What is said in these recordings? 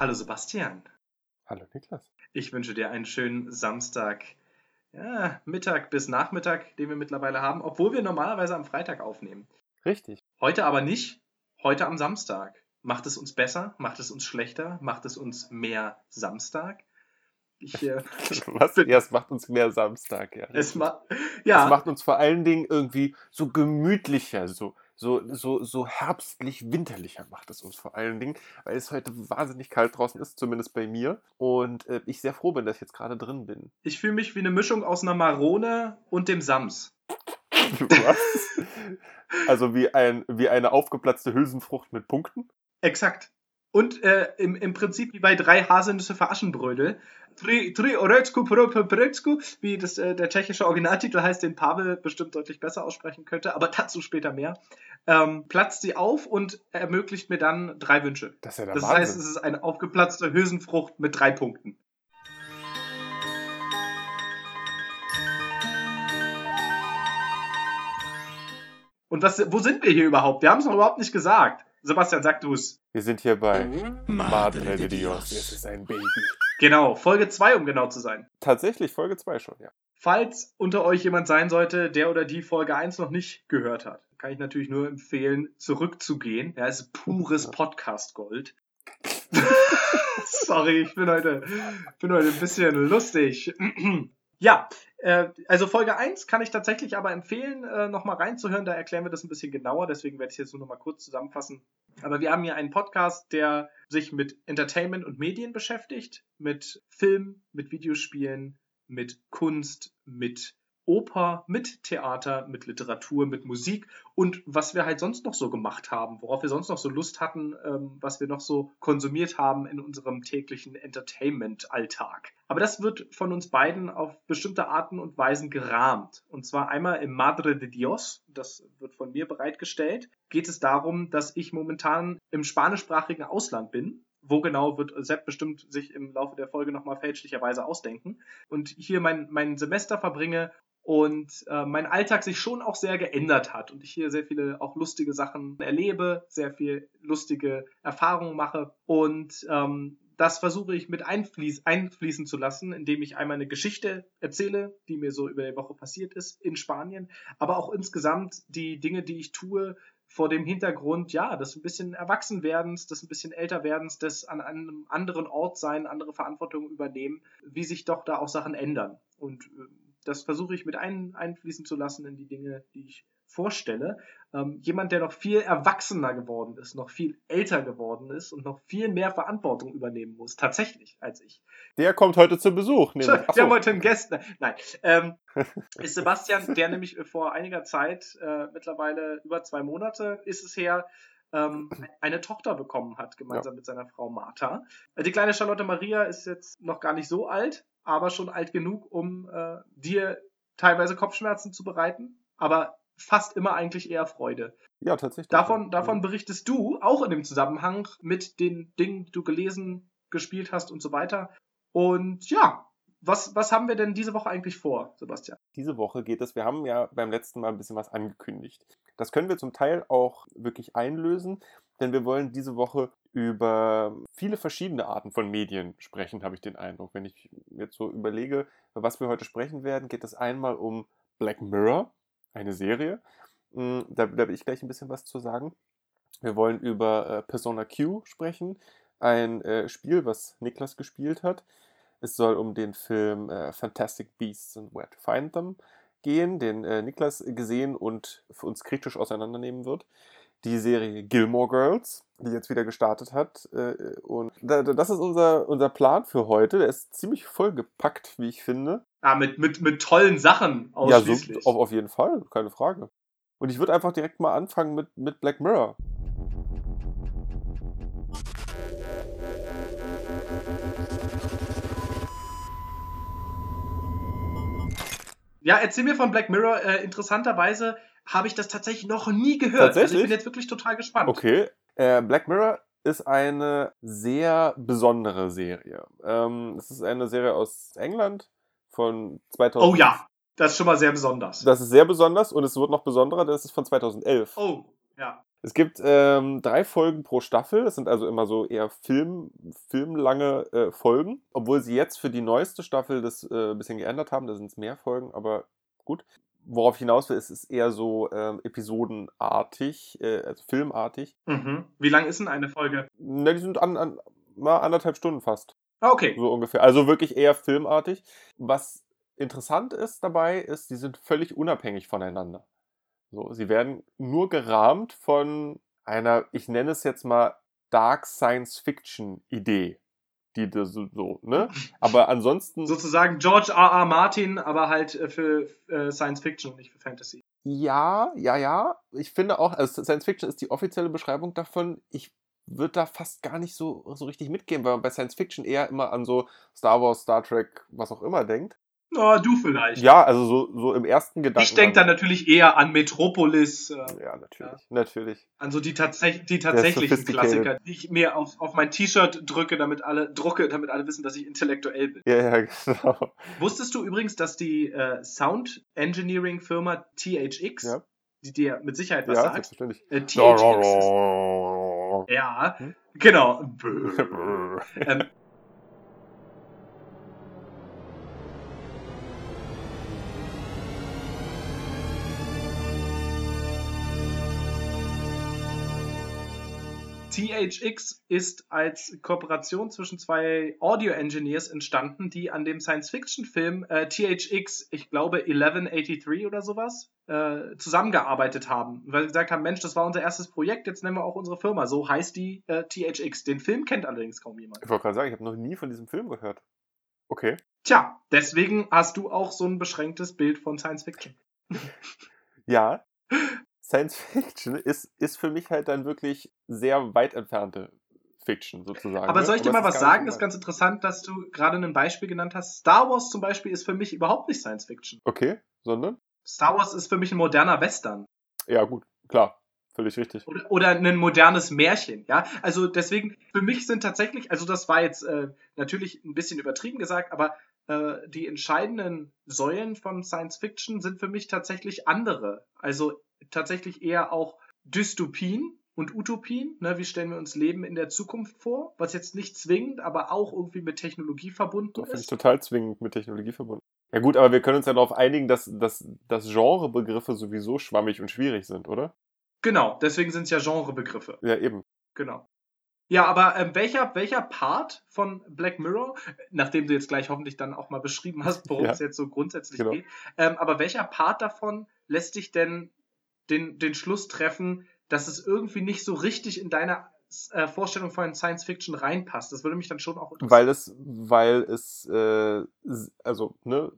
Hallo Sebastian. Hallo Niklas. Ich wünsche dir einen schönen Samstag, ja, Mittag bis Nachmittag, den wir mittlerweile haben, obwohl wir normalerweise am Freitag aufnehmen. Richtig. Heute aber nicht, heute am Samstag. Macht es uns besser? Macht es uns schlechter? Macht es uns mehr Samstag? Ich, äh, Was? Ja, es macht uns mehr Samstag, ja. Es, ma ja. es macht uns vor allen Dingen irgendwie so gemütlicher, so, so, so, so herbstlich, winterlicher macht es uns vor allen Dingen, weil es heute wahnsinnig kalt draußen ist, zumindest bei mir. Und äh, ich sehr froh bin, dass ich jetzt gerade drin bin. Ich fühle mich wie eine Mischung aus einer Marone und dem Sams. Was? also wie, ein, wie eine aufgeplatzte Hülsenfrucht mit Punkten? Exakt. Und äh, im, im Prinzip wie bei drei Haselnüsse für Aschenbrödel. Tri, tri Orecku Properecku, wie das, äh, der tschechische Originaltitel heißt, den Pavel bestimmt deutlich besser aussprechen könnte, aber dazu später mehr. Ähm, platzt sie auf und ermöglicht mir dann drei Wünsche. Das, ist ja das heißt, es ist eine aufgeplatzte Hülsenfrucht mit drei Punkten. Und was, wo sind wir hier überhaupt? Wir haben es noch überhaupt nicht gesagt. Sebastian, sag du es. Wir sind hier bei Madre de Dios. Es ist ein Baby. Genau, Folge 2, um genau zu sein. Tatsächlich Folge 2 schon, ja. Falls unter euch jemand sein sollte, der oder die Folge 1 noch nicht gehört hat, kann ich natürlich nur empfehlen, zurückzugehen. Ja, es ist pures Podcast-Gold. Sorry, ich bin heute, bin heute ein bisschen lustig. Ja, äh, also Folge 1 kann ich tatsächlich aber empfehlen, äh, nochmal reinzuhören. Da erklären wir das ein bisschen genauer. Deswegen werde ich jetzt nur nochmal kurz zusammenfassen. Aber wir haben hier einen Podcast, der sich mit Entertainment und Medien beschäftigt. Mit Film, mit Videospielen, mit Kunst, mit Oper, mit Theater, mit Literatur, mit Musik und was wir halt sonst noch so gemacht haben, worauf wir sonst noch so Lust hatten, ähm, was wir noch so konsumiert haben in unserem täglichen Entertainment-Alltag. Aber das wird von uns beiden auf bestimmte Arten und Weisen gerahmt. Und zwar einmal im Madre de Dios, das wird von mir bereitgestellt, geht es darum, dass ich momentan im spanischsprachigen Ausland bin wo genau wird Sepp bestimmt sich im Laufe der Folge nochmal fälschlicherweise ausdenken. Und hier mein, mein Semester verbringe und äh, mein Alltag sich schon auch sehr geändert hat und ich hier sehr viele auch lustige Sachen erlebe, sehr viel lustige Erfahrungen mache und ähm, das versuche ich mit einfließ, einfließen zu lassen, indem ich einmal eine Geschichte erzähle, die mir so über die Woche passiert ist in Spanien, aber auch insgesamt die Dinge, die ich tue, vor dem Hintergrund, ja, des ein bisschen Erwachsenwerdens, des ein bisschen Älterwerdens, des an einem anderen Ort sein, andere Verantwortung übernehmen, wie sich doch da auch Sachen ändern. Und äh, das versuche ich mit ein, einfließen zu lassen in die Dinge, die ich vorstelle. Ähm, jemand, der noch viel erwachsener geworden ist, noch viel älter geworden ist und noch viel mehr Verantwortung übernehmen muss, tatsächlich, als ich. Der kommt heute zu Besuch. Nämlich. Wir haben heute einen Gast. Nein. Ähm, ist Sebastian, der nämlich vor einiger Zeit, äh, mittlerweile über zwei Monate ist es her, ähm, eine Tochter bekommen hat, gemeinsam ja. mit seiner Frau Martha. Die kleine Charlotte Maria ist jetzt noch gar nicht so alt, aber schon alt genug, um äh, dir teilweise Kopfschmerzen zu bereiten, aber fast immer eigentlich eher Freude. Ja, tatsächlich. Davon, davon berichtest du auch in dem Zusammenhang mit den Dingen, die du gelesen, gespielt hast und so weiter. Und ja, was, was haben wir denn diese Woche eigentlich vor, Sebastian? Diese Woche geht es, wir haben ja beim letzten Mal ein bisschen was angekündigt. Das können wir zum Teil auch wirklich einlösen, denn wir wollen diese Woche über viele verschiedene Arten von Medien sprechen, habe ich den Eindruck. Wenn ich jetzt so überlege, über was wir heute sprechen werden, geht es einmal um Black Mirror, eine Serie. Hm, da, da will ich gleich ein bisschen was zu sagen. Wir wollen über äh, Persona Q sprechen, ein äh, Spiel, was Niklas gespielt hat. Es soll um den Film äh, Fantastic Beasts and Where to Find Them gehen, den Niklas gesehen und für uns kritisch auseinandernehmen wird. Die Serie Gilmore Girls, die jetzt wieder gestartet hat. Äh, und das ist unser, unser Plan für heute. Der ist ziemlich vollgepackt, wie ich finde. Ah, mit, mit, mit tollen Sachen ausschließlich. Ja, so, auf, auf jeden Fall, keine Frage. Und ich würde einfach direkt mal anfangen mit, mit Black Mirror. Ja, erzähl mir von Black Mirror. Äh, interessanterweise habe ich das tatsächlich noch nie gehört. Tatsächlich? Also ich bin jetzt wirklich total gespannt. Okay. Äh, Black Mirror ist eine sehr besondere Serie. Ähm, es ist eine Serie aus England von 2000. Oh ja, das ist schon mal sehr besonders. Das ist sehr besonders und es wird noch besonderer, das ist von 2011. Oh, ja. Es gibt ähm, drei Folgen pro Staffel. Das sind also immer so eher Film, filmlange äh, Folgen. Obwohl sie jetzt für die neueste Staffel das äh, ein bisschen geändert haben. Da sind es mehr Folgen, aber gut. Worauf ich hinaus will, ist es eher so ähm, episodenartig, äh, also filmartig. Mhm. Wie lang ist denn eine Folge? Na, die sind an, an, mal anderthalb Stunden fast. Ah, okay. So ungefähr. Also wirklich eher filmartig. Was interessant ist dabei, ist, die sind völlig unabhängig voneinander. So, sie werden nur gerahmt von einer, ich nenne es jetzt mal Dark Science Fiction Idee. Die das so, ne? Aber ansonsten. Sozusagen George R. R. Martin, aber halt äh, für äh, Science Fiction, nicht für Fantasy. Ja, ja, ja. Ich finde auch, also Science Fiction ist die offizielle Beschreibung davon. Ich würde da fast gar nicht so, so richtig mitgehen, weil man bei Science Fiction eher immer an so Star Wars, Star Trek, was auch immer denkt. Oh, du vielleicht. Ja, also so, so im ersten Gedanken. Ich denke da natürlich eher an Metropolis. Äh, ja, natürlich, ja. natürlich. An so die, tatsäch die tatsächlichen Klassiker, die ich mir auf, auf mein T-Shirt drücke, damit alle drucke, damit alle wissen, dass ich intellektuell bin. Ja, ja, genau. Wusstest du übrigens, dass die äh, Sound Engineering Firma THX, ja. die dir mit Sicherheit was ja, sagt, selbstverständlich. Äh, THX ist, ja, hm? genau. ähm, THX ist als Kooperation zwischen zwei Audio-Engineers entstanden, die an dem Science-Fiction-Film äh, THX, ich glaube 1183 oder sowas, äh, zusammengearbeitet haben. Weil sie gesagt haben, Mensch, das war unser erstes Projekt, jetzt nennen wir auch unsere Firma. So heißt die äh, THX. Den Film kennt allerdings kaum jemand. Ich wollte gerade sagen, ich habe noch nie von diesem Film gehört. Okay. Tja, deswegen hast du auch so ein beschränktes Bild von Science-Fiction. ja, Science Fiction ist, ist für mich halt dann wirklich sehr weit entfernte Fiction sozusagen. Aber ne? soll ich dir mal was sagen? Das ist ganz interessant, dass du gerade ein Beispiel genannt hast. Star Wars zum Beispiel ist für mich überhaupt nicht Science Fiction. Okay, sondern? Star Wars ist für mich ein moderner Western. Ja, gut, klar. Völlig richtig. Oder, oder ein modernes Märchen, ja. Also deswegen, für mich sind tatsächlich, also das war jetzt äh, natürlich ein bisschen übertrieben gesagt, aber äh, die entscheidenden Säulen von Science Fiction sind für mich tatsächlich andere. Also tatsächlich eher auch Dystopien und Utopien. Ne? Wie stellen wir uns Leben in der Zukunft vor? Was jetzt nicht zwingend, aber auch irgendwie mit Technologie verbunden Doch, ist. Finde ich total zwingend mit Technologie verbunden. Ja gut, aber wir können uns ja darauf einigen, dass, dass, dass Genrebegriffe sowieso schwammig und schwierig sind, oder? Genau, deswegen sind es ja Genrebegriffe. Ja, eben. Genau. Ja, aber äh, welcher, welcher Part von Black Mirror, nachdem du jetzt gleich hoffentlich dann auch mal beschrieben hast, worum ja. es jetzt so grundsätzlich genau. geht, ähm, aber welcher Part davon lässt dich denn den, den Schluss treffen, dass es irgendwie nicht so richtig in deine äh, Vorstellung von Science Fiction reinpasst. Das würde mich dann schon auch interessieren. Weil es, weil es, äh, also, ne,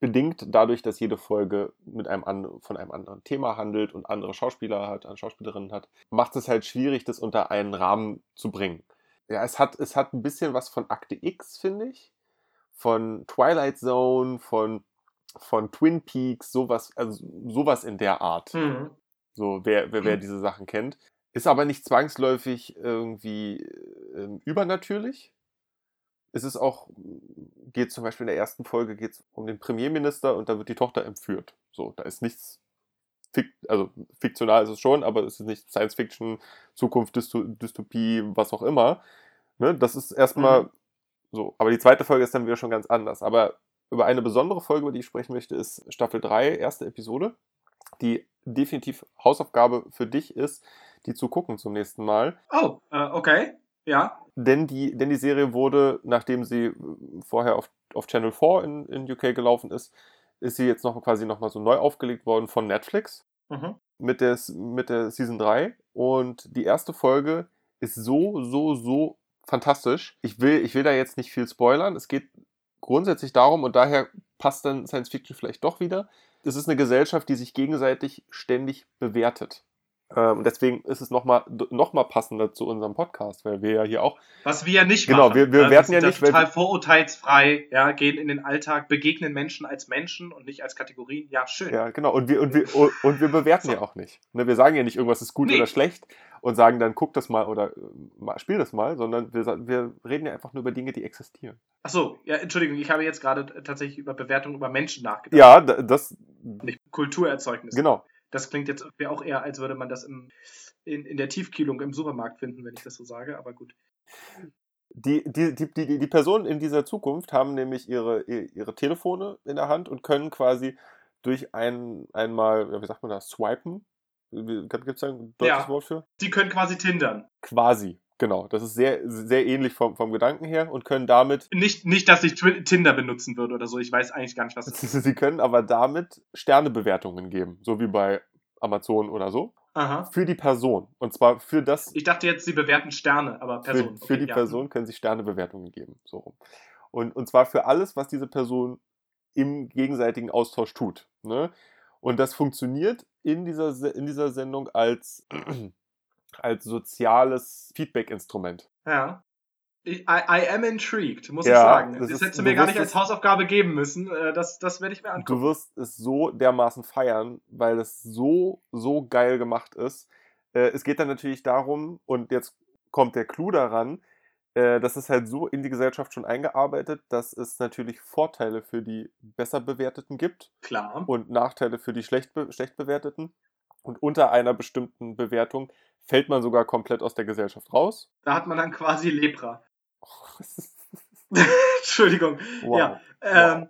bedingt dadurch, dass jede Folge mit einem an, von einem anderen Thema handelt und andere Schauspieler hat, eine Schauspielerin hat, macht es halt schwierig, das unter einen Rahmen zu bringen. Ja, es hat, es hat ein bisschen was von Akte X, finde ich. Von Twilight Zone, von von Twin Peaks, sowas, also sowas in der Art. Mhm. So, wer, wer, wer, diese Sachen kennt. Ist aber nicht zwangsläufig irgendwie äh, übernatürlich. Es ist auch, geht zum Beispiel in der ersten Folge geht's um den Premierminister und da wird die Tochter entführt. So, da ist nichts, also fiktional ist es schon, aber es ist nicht Science Fiction, Zukunft, Dystopie, was auch immer. Ne? Das ist erstmal mhm. so. Aber die zweite Folge ist dann wieder schon ganz anders. Aber über eine besondere Folge, über die ich sprechen möchte, ist Staffel 3, erste Episode, die definitiv Hausaufgabe für dich ist, die zu gucken zum nächsten Mal. Oh, äh, okay. Ja. Denn die, denn die Serie wurde, nachdem sie vorher auf, auf Channel 4 in, in UK gelaufen ist, ist sie jetzt noch quasi nochmal so neu aufgelegt worden von Netflix mhm. mit, der, mit der Season 3. Und die erste Folge ist so, so, so fantastisch. Ich will, ich will da jetzt nicht viel spoilern. Es geht grundsätzlich darum, und daher passt dann Science Fiction vielleicht doch wieder, es ist eine Gesellschaft, die sich gegenseitig ständig bewertet. Ähm, deswegen ist es nochmal noch mal passender zu unserem Podcast, weil wir ja hier auch. Was wir ja nicht genau, machen. Genau, wir, wir werten ja nicht. Total vorurteilsfrei, ja, gehen in den Alltag, begegnen Menschen als Menschen und nicht als Kategorien. Ja, schön. Ja, genau. Und wir, und wir, und wir bewerten so. ja auch nicht. Ne, wir sagen ja nicht, irgendwas ist gut nee. oder schlecht und sagen dann, guck das mal oder äh, spiel das mal, sondern wir, wir reden ja einfach nur über Dinge, die existieren. Achso, ja, Entschuldigung, ich habe jetzt gerade tatsächlich über Bewertungen über Menschen nachgedacht. Ja, das. Nicht Kulturerzeugnisse. Genau. Das klingt jetzt irgendwie auch eher, als würde man das im, in, in der Tiefkühlung im Supermarkt finden, wenn ich das so sage, aber gut. Die, die, die, die, die Personen in dieser Zukunft haben nämlich ihre, ihre Telefone in der Hand und können quasi durch ein, einmal, wie sagt man das, swipen? Gibt es da ein deutsches ja, Wort für? Die können quasi tindern. Quasi, genau. Das ist sehr, sehr ähnlich vom, vom Gedanken her und können damit. Nicht, nicht, dass ich Tinder benutzen würde oder so. Ich weiß eigentlich gar nicht, was das ist. Sie können aber damit Sternebewertungen geben, so wie bei Amazon oder so. Aha. Für die Person. Und zwar für das. Ich dachte jetzt, sie bewerten Sterne, aber Person. Für, okay, für die ja. Person können sie Sternebewertungen geben. So rum. Und, und zwar für alles, was diese Person im gegenseitigen Austausch tut. Ne? Und das funktioniert in dieser, in dieser Sendung als, als soziales Feedback-Instrument. Ja. I, I, am intrigued, muss ja, ich sagen. Das, das hättest du mir gar nicht als Hausaufgabe geben müssen. Äh, das, das werde ich mir angucken. Du wirst es so dermaßen feiern, weil es so, so geil gemacht ist. Äh, es geht dann natürlich darum, und jetzt kommt der Clou daran, äh, das ist halt so in die Gesellschaft schon eingearbeitet, dass es natürlich Vorteile für die besser bewerteten gibt. Klar. Und Nachteile für die schlecht, be schlecht bewerteten. Und unter einer bestimmten Bewertung fällt man sogar komplett aus der Gesellschaft raus. Da hat man dann quasi Lepra. Entschuldigung. Wow. Ja. Ähm, wow.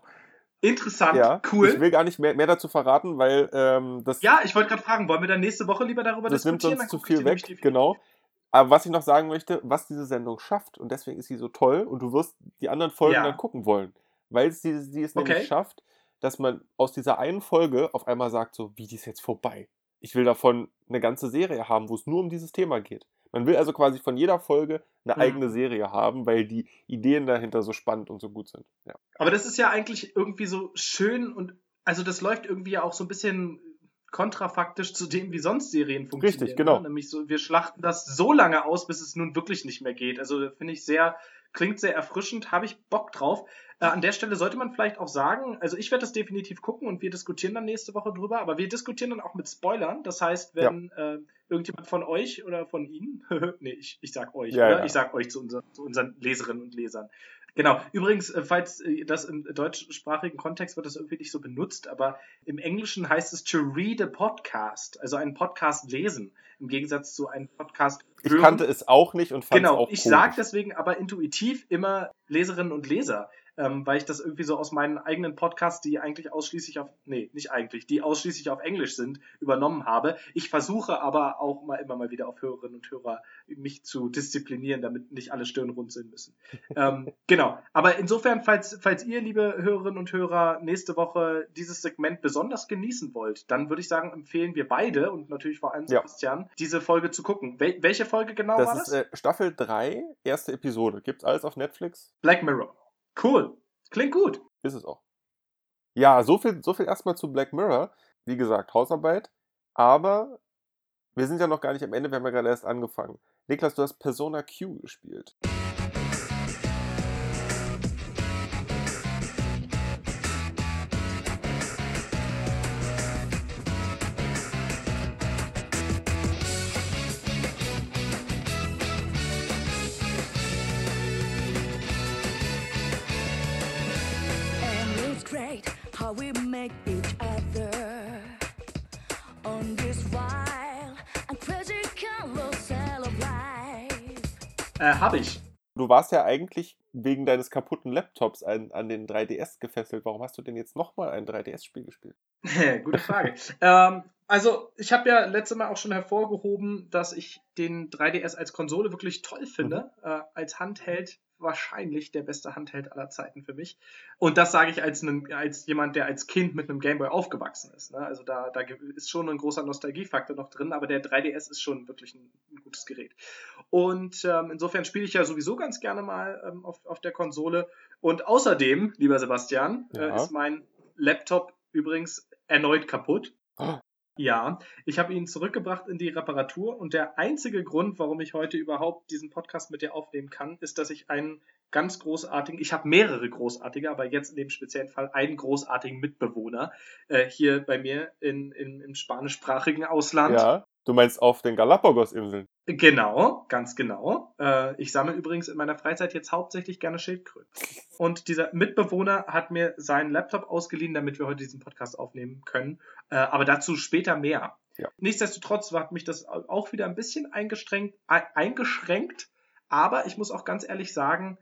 Interessant, ja, cool. Ich will gar nicht mehr, mehr dazu verraten, weil ähm, das. Ja, ich wollte gerade fragen, wollen wir dann nächste Woche lieber darüber das diskutieren? Das nimmt sonst zu viel weg, genau. Aber was ich noch sagen möchte, was diese Sendung schafft, und deswegen ist sie so toll, und du wirst die anderen Folgen ja. dann gucken wollen, weil sie, sie es okay. nämlich schafft, dass man aus dieser einen Folge auf einmal sagt, so, wie die ist jetzt vorbei. Ich will davon eine ganze Serie haben, wo es nur um dieses Thema geht. Man will also quasi von jeder Folge eine mhm. eigene Serie haben, weil die Ideen dahinter so spannend und so gut sind. Ja. Aber das ist ja eigentlich irgendwie so schön und also das läuft irgendwie ja auch so ein bisschen kontrafaktisch zu dem, wie sonst Serien funktionieren. Richtig, genau. Ne? Nämlich so, wir schlachten das so lange aus, bis es nun wirklich nicht mehr geht. Also finde ich sehr, klingt sehr erfrischend, habe ich Bock drauf. Äh, an der Stelle sollte man vielleicht auch sagen, also ich werde das definitiv gucken und wir diskutieren dann nächste Woche drüber, aber wir diskutieren dann auch mit Spoilern. Das heißt, wenn ja. äh, irgendjemand von euch oder von Ihnen, nee, ich, ich sag euch, ja, ja. ich sag euch zu, unser, zu unseren Leserinnen und Lesern, Genau. Übrigens, äh, falls äh, das im deutschsprachigen Kontext wird das irgendwie nicht so benutzt, aber im Englischen heißt es to read a podcast, also einen Podcast lesen, im Gegensatz zu einem Podcast hören. Ich kannte es auch nicht und fand genau, es auch Genau, ich sage deswegen aber intuitiv immer Leserinnen und Leser ähm, weil ich das irgendwie so aus meinen eigenen Podcasts, die eigentlich ausschließlich auf, nee, nicht eigentlich, die ausschließlich auf Englisch sind, übernommen habe. Ich versuche aber auch mal immer mal wieder auf Hörerinnen und Hörer mich zu disziplinieren, damit nicht alle Stirn runzeln müssen. ähm, genau. Aber insofern, falls, falls ihr, liebe Hörerinnen und Hörer, nächste Woche dieses Segment besonders genießen wollt, dann würde ich sagen, empfehlen wir beide und natürlich vor allem Sebastian, ja. diese Folge zu gucken. Wel welche Folge genau das war das? Ist, äh, Staffel 3, erste Episode. Gibt's alles auf Netflix? Black Mirror. Cool. Klingt gut. Ist es auch. Ja, so viel, so viel erstmal zu Black Mirror. Wie gesagt, Hausarbeit. Aber wir sind ja noch gar nicht am Ende, wir haben ja gerade erst angefangen. Niklas, du hast Persona Q gespielt. Äh, hab ich. Du warst ja eigentlich wegen deines kaputten Laptops an, an den 3DS gefesselt. Warum hast du denn jetzt nochmal ein 3DS-Spiel gespielt? Gute Frage. ähm, also, ich habe ja letztes Mal auch schon hervorgehoben, dass ich den 3DS als Konsole wirklich toll finde. Mhm. Äh, als Handheld wahrscheinlich der beste Handheld aller Zeiten für mich. Und das sage ich als, einen, als jemand, der als Kind mit einem Gameboy aufgewachsen ist. Ne? Also da, da ist schon ein großer Nostalgiefaktor noch drin, aber der 3DS ist schon wirklich ein, ein gutes Gerät. Und ähm, insofern spiele ich ja sowieso ganz gerne mal ähm, auf, auf der Konsole. Und außerdem, lieber Sebastian, äh, ja. äh, ist mein Laptop übrigens erneut kaputt. Ja, ich habe ihn zurückgebracht in die Reparatur und der einzige Grund, warum ich heute überhaupt diesen Podcast mit dir aufnehmen kann, ist, dass ich einen ganz großartigen, ich habe mehrere großartige, aber jetzt in dem speziellen Fall einen großartigen Mitbewohner äh, hier bei mir in, in, im spanischsprachigen Ausland. Ja. Du meinst auf den Galapagos-Inseln? Genau, ganz genau. Äh, ich sammle übrigens in meiner Freizeit jetzt hauptsächlich gerne Schildkröten. Und dieser Mitbewohner hat mir seinen Laptop ausgeliehen, damit wir heute diesen Podcast aufnehmen können. Äh, aber dazu später mehr. Ja. Nichtsdestotrotz hat mich das auch wieder ein bisschen eingeschränkt, eingeschränkt. Aber ich muss auch ganz ehrlich sagen,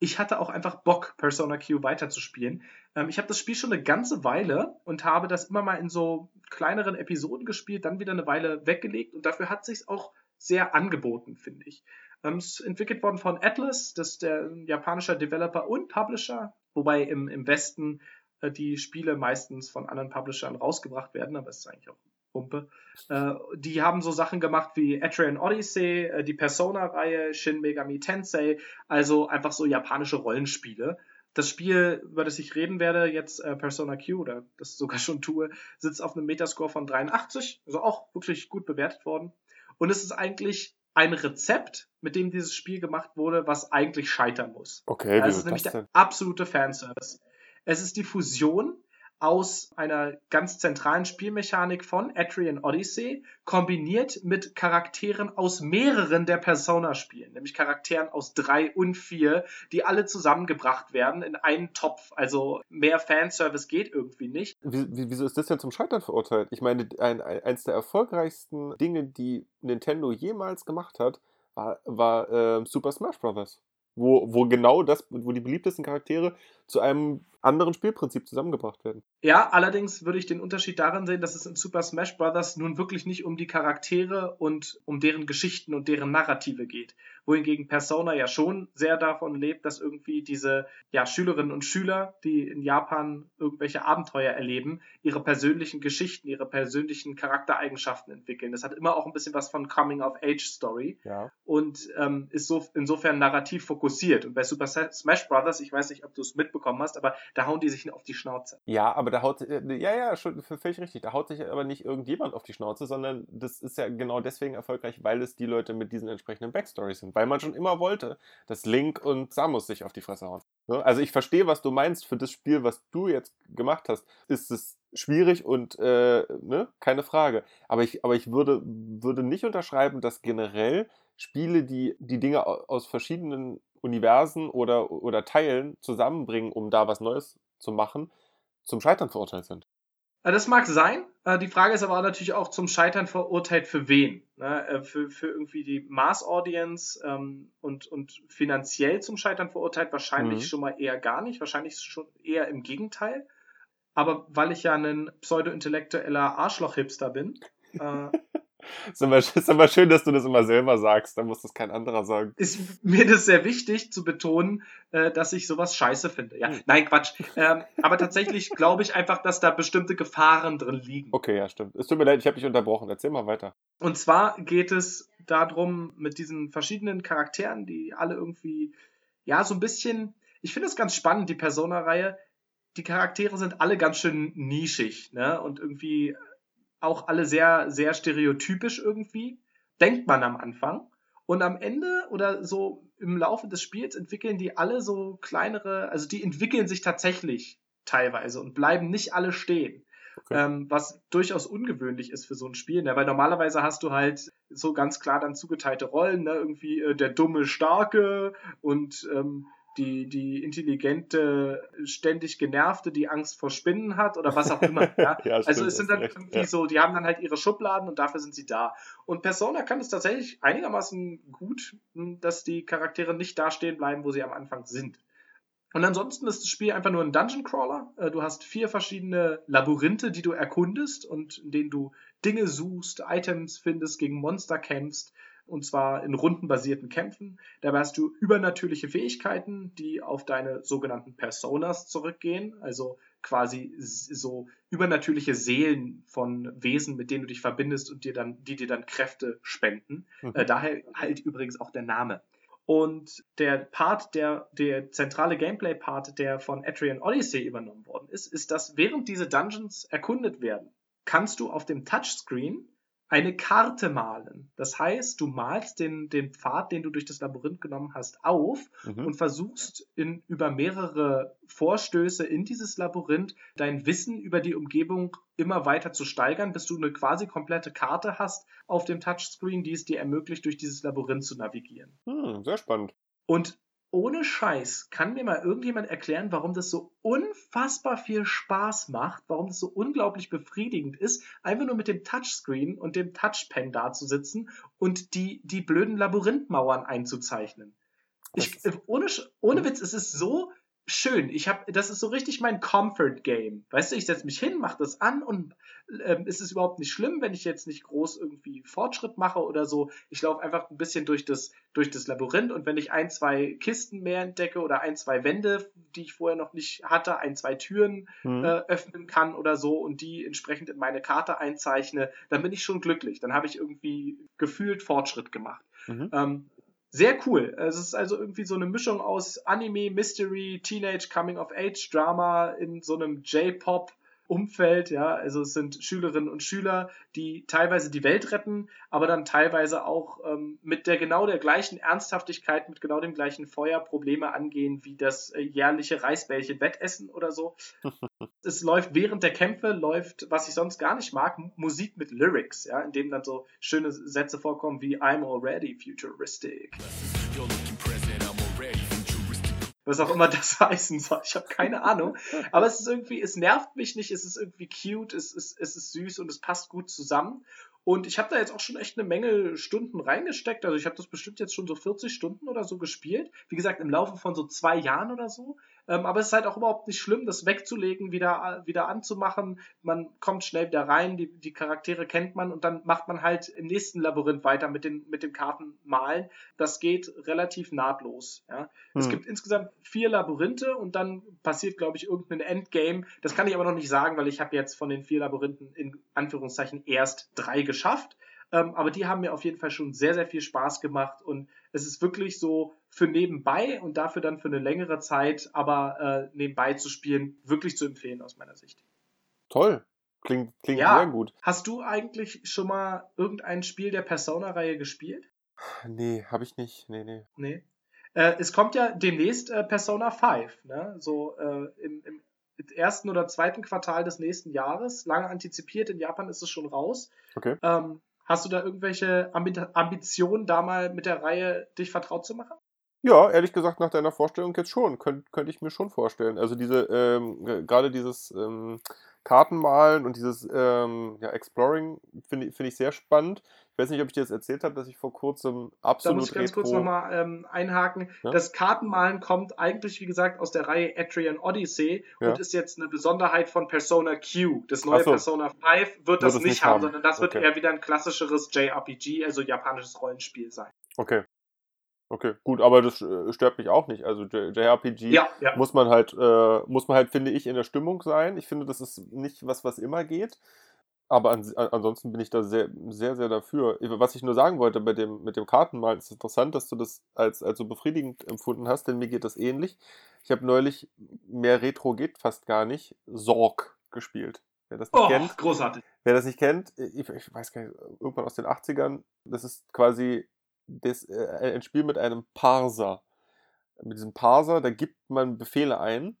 ich hatte auch einfach Bock, Persona Q weiterzuspielen. Ähm, ich habe das Spiel schon eine ganze Weile und habe das immer mal in so kleineren Episoden gespielt, dann wieder eine Weile weggelegt und dafür hat sich auch sehr angeboten, finde ich. Ähm, es ist entwickelt worden von Atlas, das ist der japanische Developer und Publisher, wobei im, im Westen äh, die Spiele meistens von anderen Publishern rausgebracht werden, aber es ist eigentlich auch Pumpe. Äh, die haben so Sachen gemacht wie Atrian Odyssey, äh, die Persona-Reihe, Shin Megami Tensei, also einfach so japanische Rollenspiele. Das Spiel, über das ich reden werde, jetzt äh, Persona Q, oder das sogar schon tue, sitzt auf einem Metascore von 83, also auch wirklich gut bewertet worden. Und es ist eigentlich ein Rezept, mit dem dieses Spiel gemacht wurde, was eigentlich scheitern muss. Okay, das ist nämlich der absolute Fanservice. Es ist die Fusion aus einer ganz zentralen Spielmechanik von Atrian Odyssey kombiniert mit Charakteren aus mehreren der Persona-Spielen, nämlich Charakteren aus drei und vier, die alle zusammengebracht werden in einen Topf. Also mehr Fanservice geht irgendwie nicht. Wieso ist das denn zum Scheitern verurteilt? Ich meine, ein, eins der erfolgreichsten Dinge, die Nintendo jemals gemacht hat, war, war äh, Super Smash Bros wo, wo genau das, wo die beliebtesten Charaktere zu einem anderen Spielprinzip zusammengebracht werden. Ja, allerdings würde ich den Unterschied darin sehen, dass es in Super Smash Bros. nun wirklich nicht um die Charaktere und um deren Geschichten und deren Narrative geht. Wohingegen Persona ja schon sehr davon lebt, dass irgendwie diese ja, Schülerinnen und Schüler, die in Japan irgendwelche Abenteuer erleben, ihre persönlichen Geschichten, ihre persönlichen Charaktereigenschaften entwickeln. Das hat immer auch ein bisschen was von Coming-of-Age-Story ja. und ähm, ist so insofern narrativ fokussiert. Und bei Super Smash Bros., ich weiß nicht, ob du es mitbekommen hast, aber da hauen die sich auf die Schnauze. Ja, aber da haut, äh, ja, ja, schon, völlig richtig. Da haut sich aber nicht irgendjemand auf die Schnauze, sondern das ist ja genau deswegen erfolgreich, weil es die Leute mit diesen entsprechenden Backstories sind. Weil man schon immer wollte, dass Link und Samus sich auf die Fresse hauen. Also ich verstehe, was du meinst. Für das Spiel, was du jetzt gemacht hast, ist es schwierig und äh, ne, keine Frage. Aber ich, aber ich würde, würde nicht unterschreiben, dass generell Spiele, die die Dinge aus verschiedenen Universen oder, oder Teilen zusammenbringen, um da was Neues zu machen, zum Scheitern verurteilt sind. Das mag sein. Äh, die Frage ist aber natürlich auch zum Scheitern verurteilt für wen? Ne? Äh, für, für irgendwie die Mass-Audience ähm, und, und finanziell zum Scheitern verurteilt wahrscheinlich mhm. schon mal eher gar nicht. Wahrscheinlich schon eher im Gegenteil. Aber weil ich ja ein pseudo-intellektueller Arschloch-Hipster bin, äh, ist, immer, ist immer schön, dass du das immer selber sagst, dann muss das kein anderer sagen. Ist mir das sehr wichtig zu betonen, äh, dass ich sowas scheiße finde. Ja, hm. nein, Quatsch. Ähm, aber tatsächlich glaube ich einfach, dass da bestimmte Gefahren drin liegen. Okay, ja, stimmt. Es tut mir leid, ich habe dich unterbrochen. Erzähl mal weiter. Und zwar geht es darum, mit diesen verschiedenen Charakteren, die alle irgendwie, ja, so ein bisschen, ich finde es ganz spannend, die Persona-Reihe. Die Charaktere sind alle ganz schön nischig, ne? Und irgendwie auch alle sehr, sehr stereotypisch irgendwie, denkt man am Anfang. Und am Ende oder so im Laufe des Spiels entwickeln die alle so kleinere, also die entwickeln sich tatsächlich teilweise und bleiben nicht alle stehen. Okay. Ähm, was durchaus ungewöhnlich ist für so ein Spiel, ne? weil normalerweise hast du halt so ganz klar dann zugeteilte Rollen, ne? irgendwie äh, der dumme Starke und ähm, die, die intelligente, ständig genervte, die Angst vor Spinnen hat oder was auch immer. Ja? ja also es sind dann irgendwie ja. so, die haben dann halt ihre Schubladen und dafür sind sie da. Und Persona kann es tatsächlich einigermaßen gut, hm, dass die Charaktere nicht da stehen bleiben, wo sie am Anfang sind. Und ansonsten ist das Spiel einfach nur ein Dungeon Crawler. Äh, du hast vier verschiedene Labyrinthe, die du erkundest und in denen du Dinge suchst, Items findest, gegen Monster kämpfst und zwar in rundenbasierten Kämpfen. Dabei hast du übernatürliche Fähigkeiten, die auf deine sogenannten Personas zurückgehen, also quasi so übernatürliche Seelen von Wesen, mit denen du dich verbindest und dir dann, die dir dann Kräfte spenden. Mhm. Äh, daher halt übrigens auch der Name. Und der Part, der, der zentrale Gameplay-Part, der von Atrian Odyssey übernommen worden ist, ist, dass während diese Dungeons erkundet werden, kannst du auf dem Touchscreen eine Karte malen. Das heißt, du malst den, den Pfad, den du durch das Labyrinth genommen hast, auf mhm. und versuchst in, über mehrere Vorstöße in dieses Labyrinth dein Wissen über die Umgebung immer weiter zu steigern, bis du eine quasi komplette Karte hast auf dem Touchscreen, die es dir ermöglicht, durch dieses Labyrinth zu navigieren. Hm, sehr spannend. Und ohne Scheiß, kann mir mal irgendjemand erklären, warum das so unfassbar viel Spaß macht, warum das so unglaublich befriedigend ist, einfach nur mit dem Touchscreen und dem Touchpen da zu sitzen und die, die blöden Labyrinthmauern einzuzeichnen. Ich, ohne, ohne Witz, es ist so schön. Ich habe, das ist so richtig mein Comfort Game. Weißt du, ich setze mich hin, mache das an und ähm, ist es überhaupt nicht schlimm, wenn ich jetzt nicht groß irgendwie Fortschritt mache oder so. Ich laufe einfach ein bisschen durch das, durch das Labyrinth und wenn ich ein, zwei Kisten mehr entdecke oder ein, zwei Wände, die ich vorher noch nicht hatte, ein, zwei Türen mhm. äh, öffnen kann oder so und die entsprechend in meine Karte einzeichne, dann bin ich schon glücklich. Dann habe ich irgendwie gefühlt Fortschritt gemacht. Mhm. Ähm, sehr cool. Es ist also irgendwie so eine Mischung aus Anime, Mystery, Teenage Coming of Age Drama in so einem J-Pop Umfeld, ja, also es sind Schülerinnen und Schüler, die teilweise die Welt retten, aber dann teilweise auch ähm, mit der genau der gleichen Ernsthaftigkeit, mit genau dem gleichen Feuer Probleme angehen, wie das äh, jährliche Reisbällchen Wettessen oder so. es läuft während der Kämpfe, läuft, was ich sonst gar nicht mag, Musik mit Lyrics, ja, in dem dann so schöne Sätze vorkommen wie I'm already futuristic. You're looking present, I'm already was auch immer das heißen soll. Ich habe keine Ahnung. Aber es ist irgendwie, es nervt mich nicht, es ist irgendwie cute, es ist, es ist süß und es passt gut zusammen. Und ich habe da jetzt auch schon echt eine Menge Stunden reingesteckt. Also ich habe das bestimmt jetzt schon so 40 Stunden oder so gespielt. Wie gesagt, im Laufe von so zwei Jahren oder so. Ähm, aber es ist halt auch überhaupt nicht schlimm, das wegzulegen, wieder, wieder anzumachen. Man kommt schnell wieder rein, die, die Charaktere kennt man und dann macht man halt im nächsten Labyrinth weiter mit den, mit den Karten malen. Das geht relativ nahtlos. Ja. Hm. Es gibt insgesamt vier Labyrinthe und dann passiert, glaube ich, irgendein Endgame. Das kann ich aber noch nicht sagen, weil ich habe jetzt von den vier Labyrinthen in Anführungszeichen erst drei geschafft. Ähm, aber die haben mir auf jeden Fall schon sehr, sehr viel Spaß gemacht und es ist wirklich so für nebenbei und dafür dann für eine längere Zeit, aber äh, nebenbei zu spielen, wirklich zu empfehlen aus meiner Sicht. Toll. Klingt, klingt ja. sehr gut. Hast du eigentlich schon mal irgendein Spiel der Persona-Reihe gespielt? Nee, habe ich nicht. Nee, nee. Nee. Äh, es kommt ja demnächst äh, Persona 5, ne? So äh, im, im ersten oder zweiten Quartal des nächsten Jahres. Lange antizipiert, in Japan ist es schon raus. Okay. Ähm, Hast du da irgendwelche Ambitionen, da mal mit der Reihe dich vertraut zu machen? Ja, ehrlich gesagt, nach deiner Vorstellung jetzt schon. Könnt, könnte ich mir schon vorstellen. Also diese, ähm, gerade dieses ähm, Kartenmalen und dieses ähm, ja, Exploring finde find ich sehr spannend. Ich weiß nicht, ob ich dir das erzählt habe, dass ich vor kurzem absolut. Da muss ich ganz Retro kurz nochmal ähm, einhaken. Ja? Das Kartenmalen kommt eigentlich, wie gesagt, aus der Reihe Atrian Odyssey ja. und ist jetzt eine Besonderheit von Persona Q. Das neue so. Persona 5 wird, wird das, nicht haben, haben, sondern das wird eher wieder ein klassischeres JRPG, also japanisches Rollenspiel sein. Okay. Okay, gut, aber das äh, stört mich auch nicht. Also JRPG ja, ja. muss man halt, äh, muss man halt, finde ich, in der Stimmung sein. Ich finde, das ist nicht was, was immer geht. Aber an, ansonsten bin ich da sehr, sehr, sehr dafür. Was ich nur sagen wollte bei dem, mit dem Kartenmalen, ist interessant, dass du das als, als so befriedigend empfunden hast, denn mir geht das ähnlich. Ich habe neulich, mehr Retro geht fast gar nicht, Sorg gespielt. Wer das nicht oh, kennt. großartig. Wer das nicht kennt, ich, ich weiß gar nicht, irgendwann aus den 80ern, das ist quasi das, äh, ein Spiel mit einem Parser. Mit diesem Parser, da gibt man Befehle ein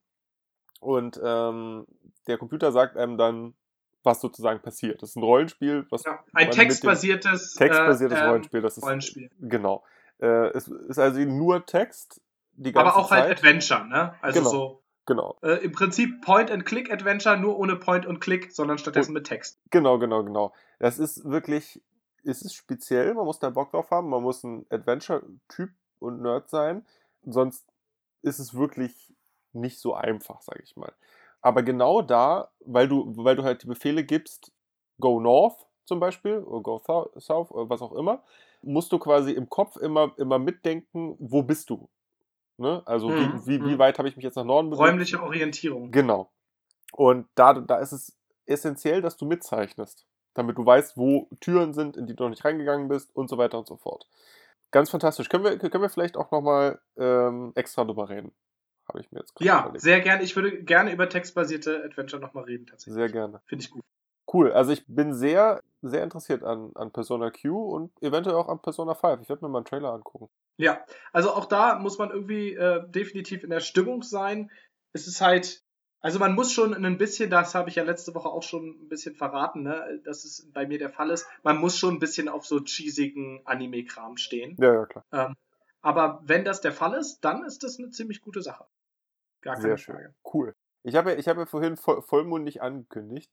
und ähm, der Computer sagt einem dann, was sozusagen passiert. Das ist ein Rollenspiel, was ja, ein textbasiertes, textbasiertes äh, Rollenspiel. Das ist, Rollenspiel. Genau. Äh, es ist also nur Text. Die ganze Aber auch halt Zeit. halt Adventure, ne? Also genau. so. Genau. Äh, Im Prinzip Point-and-Click-Adventure, nur ohne Point-and-Click, sondern stattdessen mit Text. Genau, genau, genau. Das ist wirklich ist es speziell, man muss da Bock drauf haben, man muss ein Adventure-Typ und Nerd sein, sonst ist es wirklich nicht so einfach, sage ich mal. Aber genau da, weil du, weil du halt die Befehle gibst, go north zum Beispiel, oder go south, oder was auch immer, musst du quasi im Kopf immer, immer mitdenken, wo bist du? Ne? Also hm, wie, wie, wie, hm. weit habe ich mich jetzt nach Norden bewegt? Räumliche Orientierung. Genau. Und da, da ist es essentiell, dass du mitzeichnest damit du weißt, wo Türen sind, in die du noch nicht reingegangen bist und so weiter und so fort. Ganz fantastisch. Können wir, können wir vielleicht auch nochmal ähm, extra drüber reden? Habe ich mir jetzt gerade Ja, überlegt. sehr gerne. Ich würde gerne über textbasierte Adventure nochmal reden, tatsächlich. Sehr gerne. Finde ich gut. Cool. Also ich bin sehr sehr interessiert an, an Persona Q und eventuell auch an Persona 5. Ich werde mir mal einen Trailer angucken. Ja, also auch da muss man irgendwie äh, definitiv in der Stimmung sein. Es ist halt, also man muss schon ein bisschen, das habe ich ja letzte Woche auch schon ein bisschen verraten, ne, dass es bei mir der Fall ist, man muss schon ein bisschen auf so cheesigen Anime-Kram stehen. Ja, ja, klar. Ähm, aber wenn das der Fall ist, dann ist das eine ziemlich gute Sache. Gar keine Sehr Frage. Schön. Cool. Ich habe, ich habe vorhin voll, vollmundig angekündigt,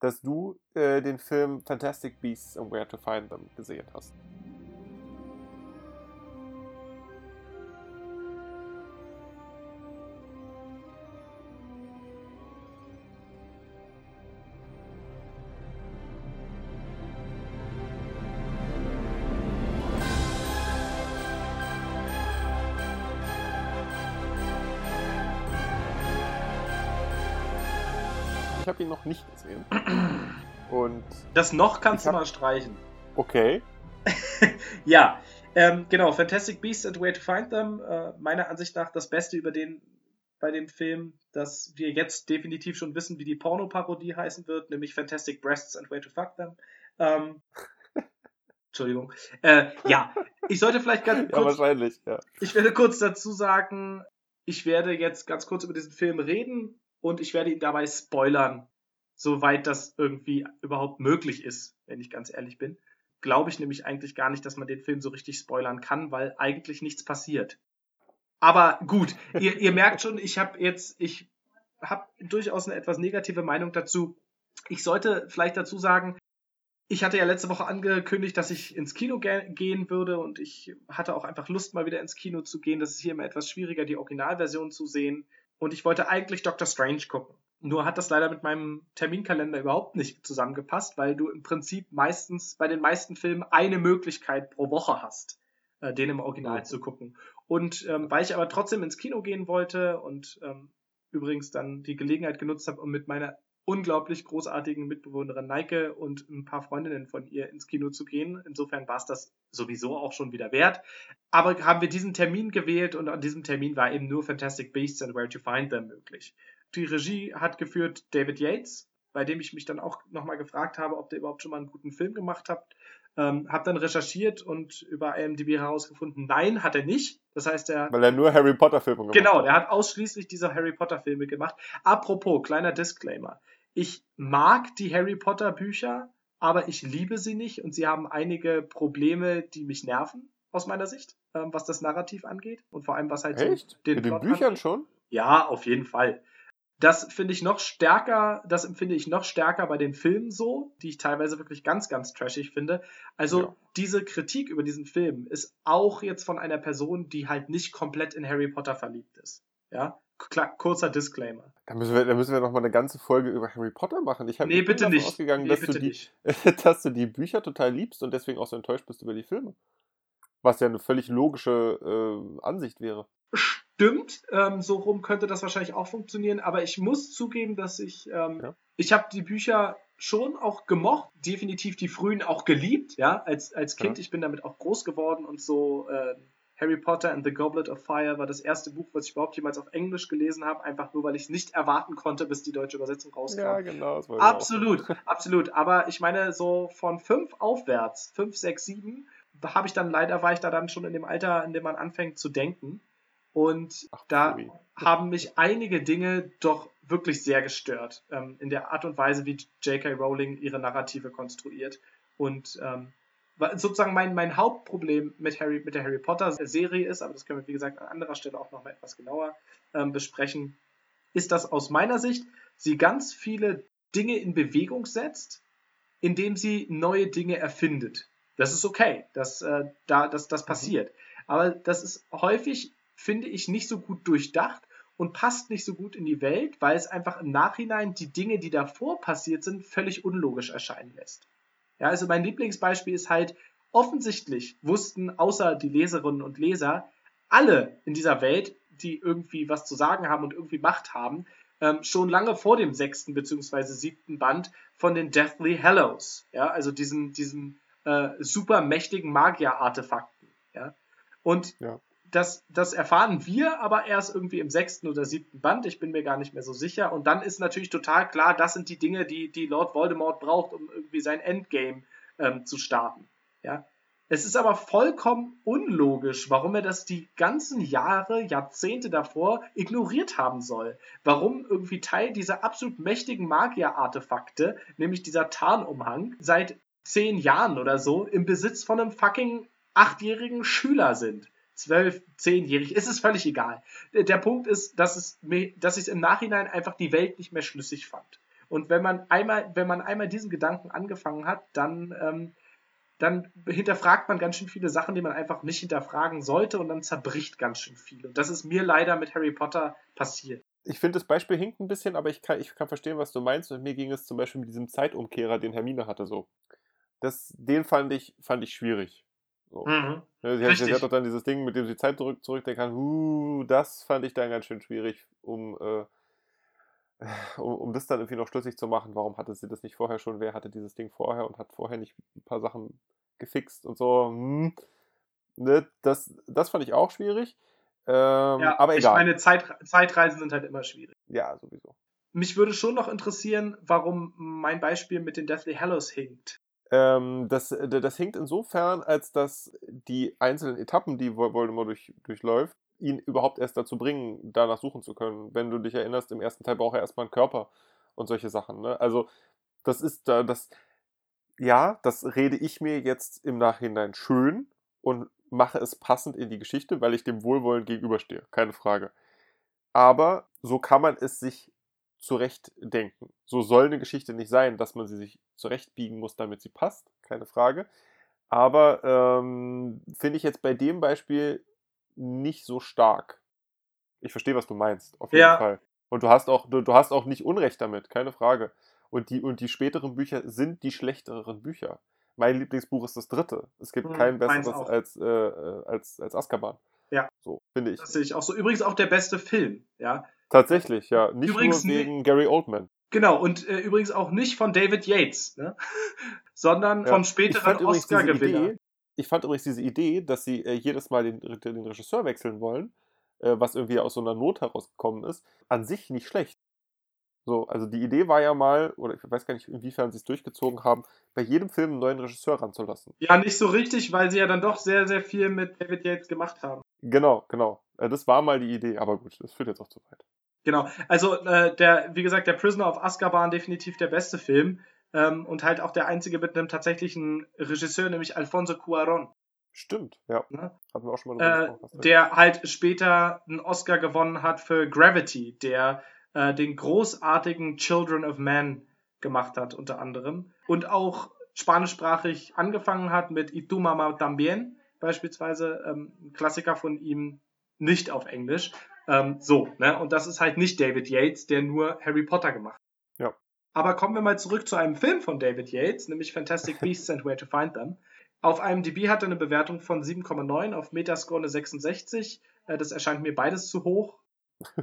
dass du äh, den Film Fantastic Beasts and Where to Find Them gesehen hast. Das noch kannst du mal streichen. Okay. ja, ähm, genau. Fantastic Beasts and Where to Find Them. Äh, meiner Ansicht nach das Beste über den bei dem Film, dass wir jetzt definitiv schon wissen, wie die Porno-Parodie heißen wird, nämlich Fantastic Breasts and Where to Fuck Them. Ähm, Entschuldigung. Äh, ja, ich sollte vielleicht ganz kurz. Ja, wahrscheinlich, ja. Ich werde kurz dazu sagen, ich werde jetzt ganz kurz über diesen Film reden und ich werde ihn dabei spoilern, soweit das irgendwie überhaupt möglich ist, wenn ich ganz ehrlich bin. Glaube ich nämlich eigentlich gar nicht, dass man den Film so richtig spoilern kann, weil eigentlich nichts passiert. Aber gut, ihr, ihr merkt schon, ich habe jetzt, ich habe durchaus eine etwas negative Meinung dazu. Ich sollte vielleicht dazu sagen, ich hatte ja letzte Woche angekündigt, dass ich ins Kino ge gehen würde und ich hatte auch einfach Lust, mal wieder ins Kino zu gehen. Das ist hier immer etwas schwieriger, die Originalversion zu sehen und ich wollte eigentlich Doctor Strange gucken. Nur hat das leider mit meinem Terminkalender überhaupt nicht zusammengepasst, weil du im Prinzip meistens bei den meisten Filmen eine Möglichkeit pro Woche hast, äh, den im Original zu gucken. Und ähm, weil ich aber trotzdem ins Kino gehen wollte und ähm, übrigens dann die Gelegenheit genutzt habe, um mit meiner unglaublich großartigen Mitbewohnerin Neike und ein paar Freundinnen von ihr ins Kino zu gehen. Insofern war es das sowieso auch schon wieder wert. Aber haben wir diesen Termin gewählt und an diesem Termin war eben nur Fantastic Beasts and Where to Find Them möglich. Die Regie hat geführt David Yates, bei dem ich mich dann auch nochmal gefragt habe, ob der überhaupt schon mal einen guten Film gemacht hat. Ähm, hab dann recherchiert und über IMDb herausgefunden, nein, hat er nicht. Das heißt, er. Weil er nur Harry Potter Filme gemacht genau, hat. Genau, er hat ausschließlich diese Harry Potter Filme gemacht. Apropos, kleiner Disclaimer ich mag die Harry Potter Bücher, aber ich liebe sie nicht und sie haben einige Probleme, die mich nerven, aus meiner Sicht, ähm, was das Narrativ angeht und vor allem was halt Echt? so den Mit den Büchern angeht. schon? Ja, auf jeden Fall. Das finde ich noch stärker, das empfinde ich noch stärker bei den Filmen so, die ich teilweise wirklich ganz, ganz trashig finde. Also ja. diese Kritik über diesen Film ist auch jetzt von einer Person, die halt nicht komplett in Harry Potter verliebt ist. Ja, kurzer Disclaimer. Da müssen wir, da müssen wir noch mal eine ganze Folge über Harry Potter machen. Ich habe nee, bitte nicht. ausgegangen, nee, dass, du die, dass du die Bücher total liebst und deswegen auch so enttäuscht bist über die Filme. Was ja eine völlig logische äh, Ansicht wäre. Stimmt, ähm, so rum könnte das wahrscheinlich auch funktionieren, aber ich muss zugeben, dass ich, ähm, ja. ich habe die Bücher schon auch gemocht, definitiv die frühen auch geliebt, ja, als, als Kind. Ja. Ich bin damit auch groß geworden und so. Äh, Harry Potter and the Goblet of Fire war das erste Buch, was ich überhaupt jemals auf Englisch gelesen habe, einfach nur, weil ich es nicht erwarten konnte, bis die deutsche Übersetzung rauskam. Ja, genau. Das absolut, absolut. Aber ich meine, so von fünf aufwärts, fünf, sechs, sieben, habe ich dann leider, war ich da dann schon in dem Alter, in dem man anfängt zu denken. Und Ach, da haben mich einige Dinge doch wirklich sehr gestört. Ähm, in der Art und Weise, wie J.K. Rowling ihre Narrative konstruiert. Und ähm, sozusagen mein, mein Hauptproblem mit, Harry, mit der Harry Potter Serie ist, aber das können wir wie gesagt an anderer Stelle auch nochmal etwas genauer ähm, besprechen, ist, dass aus meiner Sicht sie ganz viele Dinge in Bewegung setzt, indem sie neue Dinge erfindet. Das ist okay, dass äh, da, dass das mhm. passiert. Aber das ist häufig, finde ich, nicht so gut durchdacht und passt nicht so gut in die Welt, weil es einfach im Nachhinein die Dinge, die davor passiert sind, völlig unlogisch erscheinen lässt. Ja, also mein Lieblingsbeispiel ist halt, offensichtlich wussten außer die Leserinnen und Leser alle in dieser Welt, die irgendwie was zu sagen haben und irgendwie Macht haben, ähm, schon lange vor dem sechsten bzw. siebten Band von den Deathly Hallows. Ja, also diesen, diesen äh, super mächtigen Magier-Artefakten. Ja. Und ja. Das, das erfahren wir aber erst irgendwie im sechsten oder siebten Band. Ich bin mir gar nicht mehr so sicher. Und dann ist natürlich total klar, das sind die Dinge, die, die Lord Voldemort braucht, um irgendwie sein Endgame ähm, zu starten. Ja. Es ist aber vollkommen unlogisch, warum er das die ganzen Jahre, Jahrzehnte davor ignoriert haben soll. Warum irgendwie Teil dieser absolut mächtigen Magier-Artefakte, nämlich dieser Tarnumhang, seit zehn Jahren oder so im Besitz von einem fucking achtjährigen Schüler sind. Zwölf, zehnjährig, ist es völlig egal. Der Punkt ist, dass, es, dass ich es im Nachhinein einfach die Welt nicht mehr schlüssig fand. Und wenn man einmal, wenn man einmal diesen Gedanken angefangen hat, dann ähm, dann hinterfragt man ganz schön viele Sachen, die man einfach nicht hinterfragen sollte und dann zerbricht ganz schön viel. Und das ist mir leider mit Harry Potter passiert. Ich finde, das Beispiel hinkt ein bisschen, aber ich kann, ich kann verstehen, was du meinst. Und mir ging es zum Beispiel mit diesem Zeitumkehrer, den Hermine hatte, so. Das, den fand ich, fand ich schwierig. So. Mhm. Sie, hat, sie, hat, doch dann dieses Ding, mit dem sie Zeit zurück, zurückdenken kann. Uh, das fand ich dann ganz schön schwierig, um, äh, um, um das dann irgendwie noch schlüssig zu machen, warum hatte sie das nicht vorher schon? Wer hatte dieses Ding vorher und hat vorher nicht ein paar Sachen gefixt und so? Hm. Ne, das, das fand ich auch schwierig. Ähm, ja, aber egal. Ich meine, Zeit, Zeitreisen sind halt immer schwierig. Ja, sowieso. Mich würde schon noch interessieren, warum mein Beispiel mit den Deathly Hallows hinkt. Ähm, das, das hinkt insofern, als dass die einzelnen Etappen, die Voldemort durch, durchläuft, ihn überhaupt erst dazu bringen, danach suchen zu können. Wenn du dich erinnerst, im ersten Teil braucht er erstmal einen Körper und solche Sachen. Ne? Also, das ist da, das, ja, das rede ich mir jetzt im Nachhinein schön und mache es passend in die Geschichte, weil ich dem Wohlwollen gegenüberstehe. Keine Frage. Aber so kann man es sich zurechtdenken. So soll eine Geschichte nicht sein, dass man sie sich zurechtbiegen muss, damit sie passt. Keine Frage. Aber ähm, finde ich jetzt bei dem Beispiel nicht so stark. Ich verstehe, was du meinst, auf jeden ja. Fall. Und du hast auch, du, du hast auch nicht Unrecht damit, keine Frage. Und die, und die späteren Bücher sind die schlechteren Bücher. Mein Lieblingsbuch ist das dritte. Es gibt hm, kein besseres als, äh, äh, als, als Azkaban. Ja. So, finde ich. Das sehe ich auch so. Übrigens auch der beste Film, ja. Tatsächlich, ja. Nicht übrigens nur wegen Gary Oldman. Genau, und äh, übrigens auch nicht von David Yates, ne? sondern ja. vom späteren Oscar-Gewinner. Ich fand übrigens diese Idee, dass sie äh, jedes Mal den, den, Regisseur wechseln wollen, äh, was irgendwie aus so einer Not herausgekommen ist, an sich nicht schlecht. So, also die Idee war ja mal, oder ich weiß gar nicht, inwiefern sie es durchgezogen haben, bei jedem Film einen neuen Regisseur ranzulassen. Ja, nicht so richtig, weil sie ja dann doch sehr, sehr viel mit David Yates gemacht haben. Genau, genau. Äh, das war mal die Idee, aber gut, das führt jetzt auch zu weit. Genau, also äh, der, wie gesagt, der Prisoner of Azkaban definitiv der beste Film ähm, und halt auch der einzige mit einem tatsächlichen Regisseur, nämlich Alfonso Cuaron. Stimmt, ja. Ne? Hatten wir auch schon mal äh, Der halt später einen Oscar gewonnen hat für Gravity, der äh, den großartigen Children of Men gemacht hat, unter anderem. Und auch spanischsprachig angefangen hat mit Y tu también, beispielsweise, ähm, ein Klassiker von ihm, nicht auf Englisch. Ähm, so, ne? Und das ist halt nicht David Yates, der nur Harry Potter gemacht hat. Aber kommen wir mal zurück zu einem Film von David Yates, nämlich Fantastic Beasts and Where to Find Them. Auf IMDb hat er eine Bewertung von 7,9, auf Metascore eine 66. Äh, das erscheint mir beides zu hoch.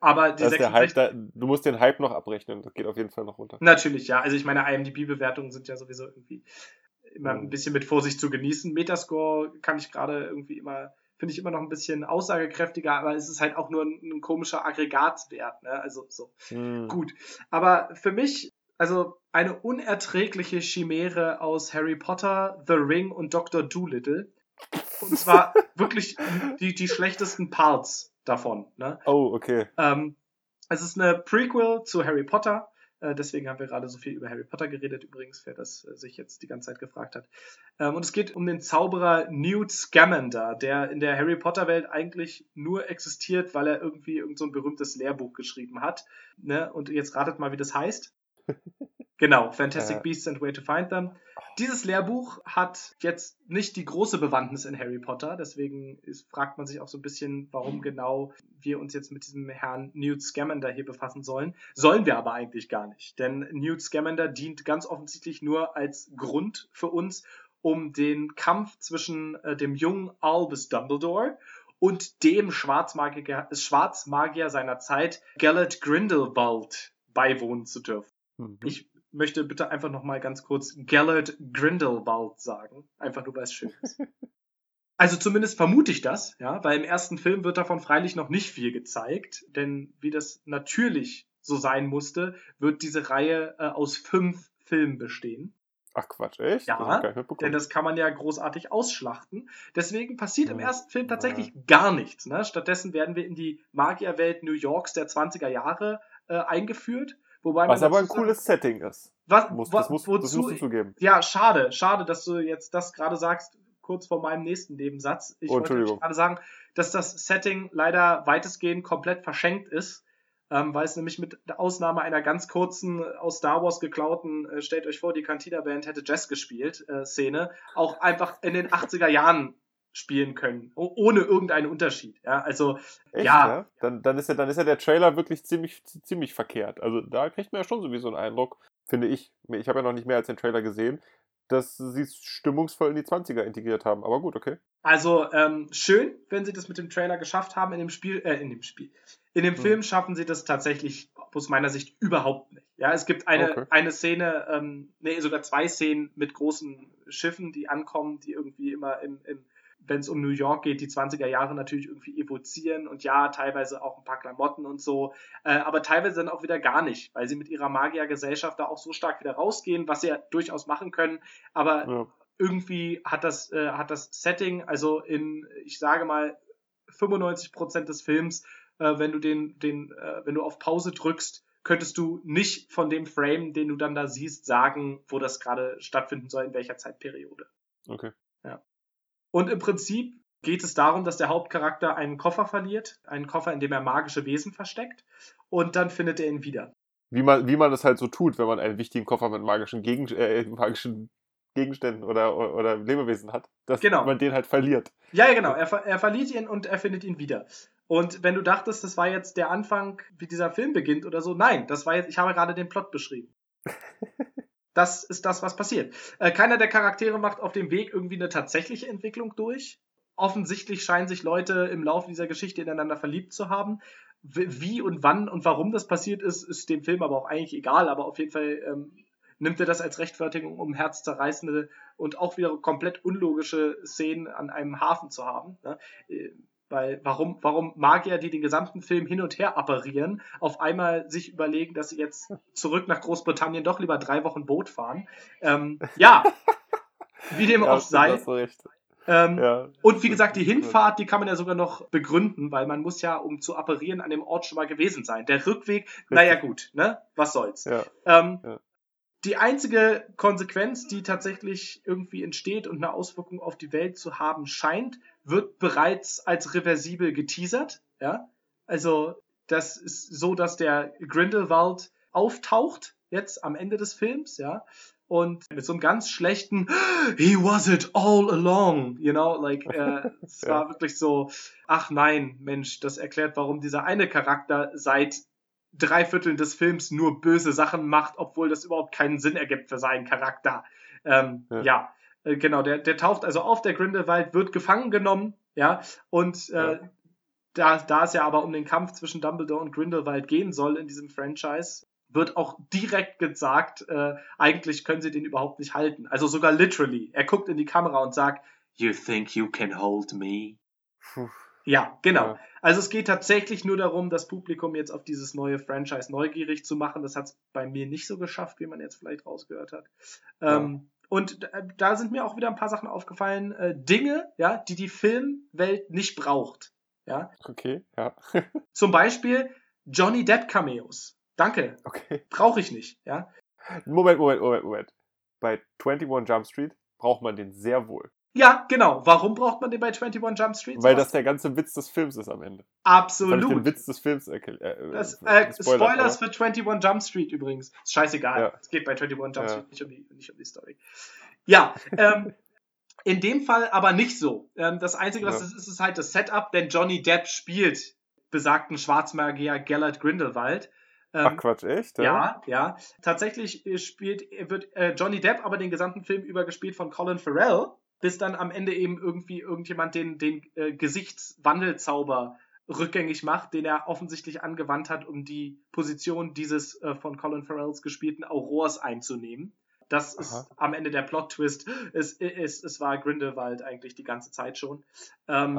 Aber die 66, Hype, du musst den Hype noch abrechnen, das geht auf jeden Fall noch runter. Natürlich, ja. Also ich meine, IMDb-Bewertungen sind ja sowieso irgendwie immer ein bisschen mit Vorsicht zu genießen. Metascore kann ich gerade irgendwie immer finde ich immer noch ein bisschen aussagekräftiger, aber es ist halt auch nur ein, ein komischer Aggregatwert, ne? Also so. Mhm. Gut. Aber für mich, also eine unerträgliche Chimäre aus Harry Potter, The Ring und Dr. Doolittle. Und zwar wirklich die, die schlechtesten Parts davon. Ne? Oh, okay. Ähm, es ist eine Prequel zu Harry Potter. Äh, deswegen haben wir gerade so viel über Harry Potter geredet, übrigens, wer das äh, sich jetzt die ganze Zeit gefragt hat. Ähm, und es geht um den Zauberer Newt Scamander, der in der Harry Potter Welt eigentlich nur existiert, weil er irgendwie irgend so ein berühmtes Lehrbuch geschrieben hat. Ne? Und jetzt ratet mal, wie das heißt. Genau, Fantastic äh. Beasts and Where to Find Them. Dieses Lehrbuch hat jetzt nicht die große Bewandtnis in Harry Potter, deswegen ist, fragt man sich auch so ein bisschen, warum genau wir uns jetzt mit diesem Herrn Newt Scamander hier befassen sollen. Sollen wir aber eigentlich gar nicht, denn Newt Scamander dient ganz offensichtlich nur als Grund für uns, um den Kampf zwischen äh, dem jungen Albus Dumbledore und dem Schwarzmagier, Schwarzmagier seiner Zeit, Gellert Grindelwald, beiwohnen zu dürfen. Mhm. Ich möchte bitte einfach noch mal ganz kurz Gellert Grindelwald sagen. Einfach nur, weil es schön ist. Also zumindest vermute ich das, ja, weil im ersten Film wird davon freilich noch nicht viel gezeigt, denn wie das natürlich so sein musste, wird diese Reihe äh, aus fünf Filmen bestehen. Ach Quatsch, echt? Ja, das denn das kann man ja großartig ausschlachten. Deswegen passiert ja. im ersten Film tatsächlich ja. gar nichts. Ne? Stattdessen werden wir in die Magierwelt New Yorks der 20er Jahre äh, eingeführt. Wobei was aber ein cooles Setting ist. Was, muss, das, muss, wozu, das musst du zugeben. Ja, schade, schade, dass du jetzt das gerade sagst, kurz vor meinem nächsten Nebensatz. Ich oh, wollte gerade sagen, dass das Setting leider weitestgehend komplett verschenkt ist, ähm, weil es nämlich mit Ausnahme einer ganz kurzen aus Star Wars geklauten, äh, stellt euch vor, die Cantina Band hätte Jazz gespielt, äh, Szene, auch einfach in den 80er Jahren spielen können, ohne irgendeinen Unterschied. Ja, also Echt, ja. ja? Dann, dann, ist ja, dann ist ja der Trailer wirklich ziemlich, ziemlich verkehrt. Also da kriegt man ja schon sowieso einen Eindruck, finde ich. Ich habe ja noch nicht mehr als den Trailer gesehen, dass sie es stimmungsvoll in die 20er integriert haben. Aber gut, okay. Also ähm, schön, wenn sie das mit dem Trailer geschafft haben. In dem Spiel, äh, in dem Spiel, in dem hm. Film schaffen sie das tatsächlich aus meiner Sicht überhaupt nicht. Ja, es gibt eine, okay. eine Szene, ähm, nee, sogar zwei Szenen mit großen Schiffen, die ankommen, die irgendwie immer im, im wenn es um New York geht, die 20er Jahre natürlich irgendwie evozieren und ja, teilweise auch ein paar Klamotten und so, äh, aber teilweise dann auch wieder gar nicht, weil sie mit ihrer Magiergesellschaft da auch so stark wieder rausgehen, was sie ja durchaus machen können, aber ja. irgendwie hat das, äh, hat das Setting, also in, ich sage mal, 95 Prozent des Films, äh, wenn du den, den, äh, wenn du auf Pause drückst, könntest du nicht von dem Frame, den du dann da siehst, sagen, wo das gerade stattfinden soll, in welcher Zeitperiode. Okay. Und im Prinzip geht es darum, dass der Hauptcharakter einen Koffer verliert, einen Koffer, in dem er magische Wesen versteckt, und dann findet er ihn wieder. Wie man, wie man das halt so tut, wenn man einen wichtigen Koffer mit magischen, Gegen, äh, magischen Gegenständen oder, oder Lebewesen hat, dass genau. man den halt verliert. Ja, ja, genau. Er, er verliert ihn und er findet ihn wieder. Und wenn du dachtest, das war jetzt der Anfang, wie dieser Film beginnt oder so, nein, das war jetzt, ich habe gerade den Plot beschrieben. Das ist das, was passiert. Äh, keiner der Charaktere macht auf dem Weg irgendwie eine tatsächliche Entwicklung durch. Offensichtlich scheinen sich Leute im Laufe dieser Geschichte ineinander verliebt zu haben. Wie und wann und warum das passiert ist, ist dem Film aber auch eigentlich egal. Aber auf jeden Fall ähm, nimmt er das als Rechtfertigung, um herzzerreißende und auch wieder komplett unlogische Szenen an einem Hafen zu haben. Ne? Weil warum, warum Magier, die den gesamten Film hin und her apparieren, auf einmal sich überlegen, dass sie jetzt zurück nach Großbritannien doch lieber drei Wochen Boot fahren? Ähm, ja, wie dem ja, auch sei. Ähm, ja, und wie gesagt, die Hinfahrt, die kann man ja sogar noch begründen, weil man muss ja, um zu apparieren, an dem Ort schon mal gewesen sein. Der Rückweg, naja gut, ne? Was soll's. Ja, ähm, ja. Die einzige Konsequenz, die tatsächlich irgendwie entsteht und eine Auswirkung auf die Welt zu haben scheint, wird bereits als reversibel geteasert. Ja? Also das ist so, dass der Grindelwald auftaucht jetzt am Ende des Films, ja, und mit so einem ganz schlechten He was it all along, you know, like äh, es war wirklich so, ach nein, Mensch, das erklärt, warum dieser eine Charakter seit drei Vierteln des Films nur böse Sachen macht, obwohl das überhaupt keinen Sinn ergibt für seinen Charakter. Ähm, ja. ja. Äh, genau, der, der taucht also auf, der Grindelwald wird gefangen genommen, ja, und äh, ja. Da, da es ja aber um den Kampf zwischen Dumbledore und Grindelwald gehen soll in diesem Franchise, wird auch direkt gesagt, äh, eigentlich können sie den überhaupt nicht halten. Also sogar literally. Er guckt in die Kamera und sagt, You think you can hold me? Puh. Ja, genau. Ja. Also es geht tatsächlich nur darum, das Publikum jetzt auf dieses neue Franchise neugierig zu machen. Das hat es bei mir nicht so geschafft, wie man jetzt vielleicht rausgehört hat. Ähm, und da sind mir auch wieder ein paar Sachen aufgefallen, äh, Dinge, ja, die die Filmwelt nicht braucht. Ja. Okay, ja. Zum Beispiel Johnny Depp Cameos. Danke. Okay. Brauche ich nicht, ja. Moment, Moment, Moment, Moment. Bei 21 Jump Street braucht man den sehr wohl. Ja, genau. Warum braucht man den bei 21 Jump Street? Weil das der ganze Witz des Films ist am Ende. Absolut. Den Witz des Films erklärt. Äh, das, äh, Spoilers für 21 Jump Street übrigens. Ist scheißegal. Ja. Es geht bei 21 Jump ja. Street nicht um, die, nicht um die Story. Ja, ähm, in dem Fall aber nicht so. Ähm, das Einzige, was ja. es ist, ist halt das Setup, denn Johnny Depp spielt besagten Schwarzmagier Gellert Grindelwald. Ähm, Ach Quatsch, echt? Ja, ja. ja. Tatsächlich spielt, wird äh, Johnny Depp aber den gesamten Film über gespielt von Colin Farrell bis dann am Ende eben irgendwie irgendjemand den, den äh, Gesichtswandelzauber rückgängig macht, den er offensichtlich angewandt hat, um die Position dieses äh, von Colin Farrells gespielten Aurors einzunehmen. Das Aha. ist am Ende der Plot-Twist. Es, es, es war Grindelwald eigentlich die ganze Zeit schon. Ähm,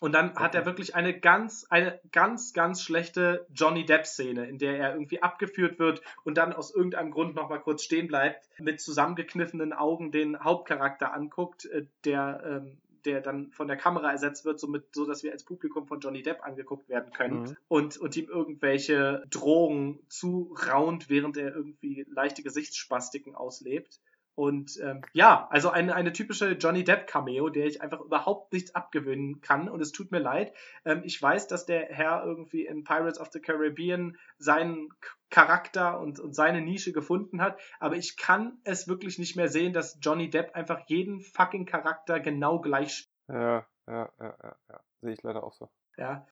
und dann okay. hat er wirklich eine ganz, eine ganz, ganz schlechte Johnny Depp-Szene, in der er irgendwie abgeführt wird und dann aus irgendeinem Grund nochmal kurz stehen bleibt, mit zusammengekniffenen Augen den Hauptcharakter anguckt, äh, der ähm, der dann von der Kamera ersetzt wird, somit, so dass wir als Publikum von Johnny Depp angeguckt werden können mhm. und, und ihm irgendwelche Drohungen zuraunt, während er irgendwie leichte Gesichtsspastiken auslebt. Und ähm, ja, also eine, eine typische Johnny Depp Cameo, der ich einfach überhaupt nichts abgewöhnen kann. Und es tut mir leid. Ähm, ich weiß, dass der Herr irgendwie in Pirates of the Caribbean seinen Charakter und, und seine Nische gefunden hat. Aber ich kann es wirklich nicht mehr sehen, dass Johnny Depp einfach jeden fucking Charakter genau gleich spielt. Ja, ja, ja, ja, ja. Sehe ich leider auch so. Ja,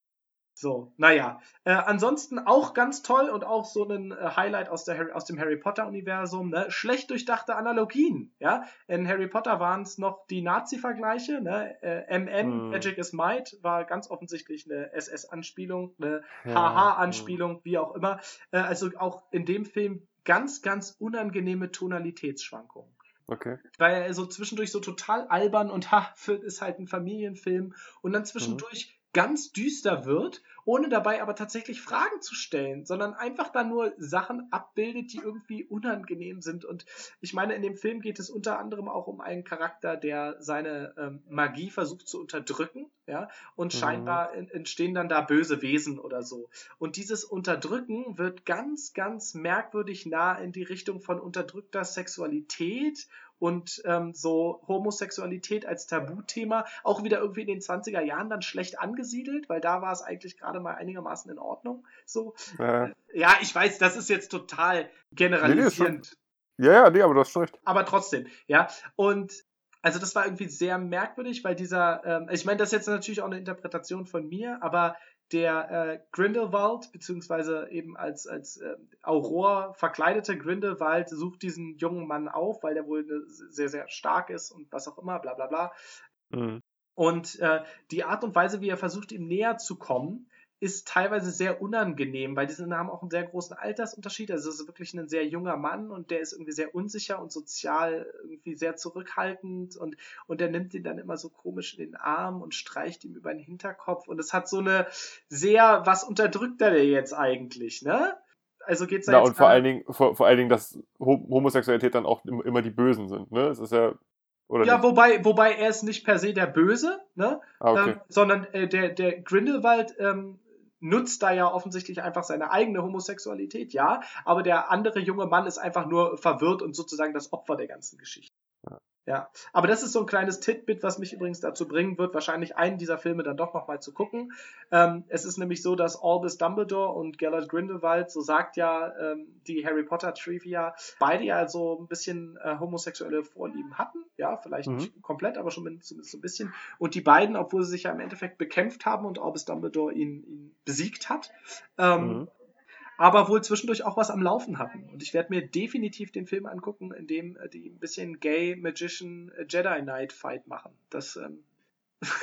so, naja. Äh, ansonsten auch ganz toll und auch so ein äh, Highlight aus, der, aus dem Harry Potter-Universum. Ne? Schlecht durchdachte Analogien. Ja? In Harry Potter waren es noch die Nazi-Vergleiche. Ne? Äh, MM, hm. Magic is Might, war ganz offensichtlich eine SS-Anspielung, eine ja. HH-Anspielung, hm. wie auch immer. Äh, also auch in dem Film ganz, ganz unangenehme Tonalitätsschwankungen. Okay. Weil er so zwischendurch so total albern und ha, ist halt ein Familienfilm und dann zwischendurch. Ganz düster wird, ohne dabei aber tatsächlich Fragen zu stellen, sondern einfach da nur Sachen abbildet, die irgendwie unangenehm sind. Und ich meine, in dem Film geht es unter anderem auch um einen Charakter, der seine ähm, Magie versucht zu unterdrücken, ja, und mhm. scheinbar entstehen dann da böse Wesen oder so. Und dieses Unterdrücken wird ganz, ganz merkwürdig nah in die Richtung von unterdrückter Sexualität und ähm, so Homosexualität als Tabuthema auch wieder irgendwie in den 20er Jahren dann schlecht angesiedelt, weil da war es eigentlich gerade mal einigermaßen in Ordnung. So. Äh. Ja, ich weiß, das ist jetzt total generalisierend. Nee, ja, ja, nee, aber du hast recht. Aber trotzdem, ja. Und also das war irgendwie sehr merkwürdig, weil dieser, ähm, ich meine, das ist jetzt natürlich auch eine Interpretation von mir, aber der äh, Grindelwald, beziehungsweise eben als, als äh, Auror verkleidete Grindelwald, sucht diesen jungen Mann auf, weil der wohl sehr, sehr stark ist und was auch immer, bla bla bla. Mhm. Und äh, die Art und Weise, wie er versucht, ihm näher zu kommen, ist teilweise sehr unangenehm, weil diese haben auch einen sehr großen Altersunterschied. Also es ist wirklich ein sehr junger Mann und der ist irgendwie sehr unsicher und sozial irgendwie sehr zurückhaltend und, und der nimmt ihn dann immer so komisch in den Arm und streicht ihm über den Hinterkopf und es hat so eine sehr, was unterdrückt er jetzt eigentlich, ne? Also geht's da ja, und vor allen Dingen, vor, vor allen Dingen, dass Homosexualität dann auch immer die Bösen sind, ne? Es ist ja oder ja, wobei, wobei er ist nicht per se der Böse, ne? Ah, okay. ähm, sondern äh, der, der Grindelwald ähm, nutzt da ja offensichtlich einfach seine eigene Homosexualität, ja, aber der andere junge Mann ist einfach nur verwirrt und sozusagen das Opfer der ganzen Geschichte. Ja, aber das ist so ein kleines Titbit, was mich übrigens dazu bringen wird, wahrscheinlich einen dieser Filme dann doch nochmal zu gucken. Ähm, es ist nämlich so, dass Albus Dumbledore und Gellert Grindelwald, so sagt ja ähm, die Harry Potter Trivia, beide ja so ein bisschen äh, homosexuelle Vorlieben hatten. Ja, vielleicht mhm. nicht komplett, aber schon zumindest so ein bisschen. Und die beiden, obwohl sie sich ja im Endeffekt bekämpft haben und Albus Dumbledore ihn, ihn besiegt hat, ähm, mhm aber wohl zwischendurch auch was am Laufen hatten. Und ich werde mir definitiv den Film angucken, in dem äh, die ein bisschen Gay Magician äh, Jedi Knight Fight machen. Das, ähm,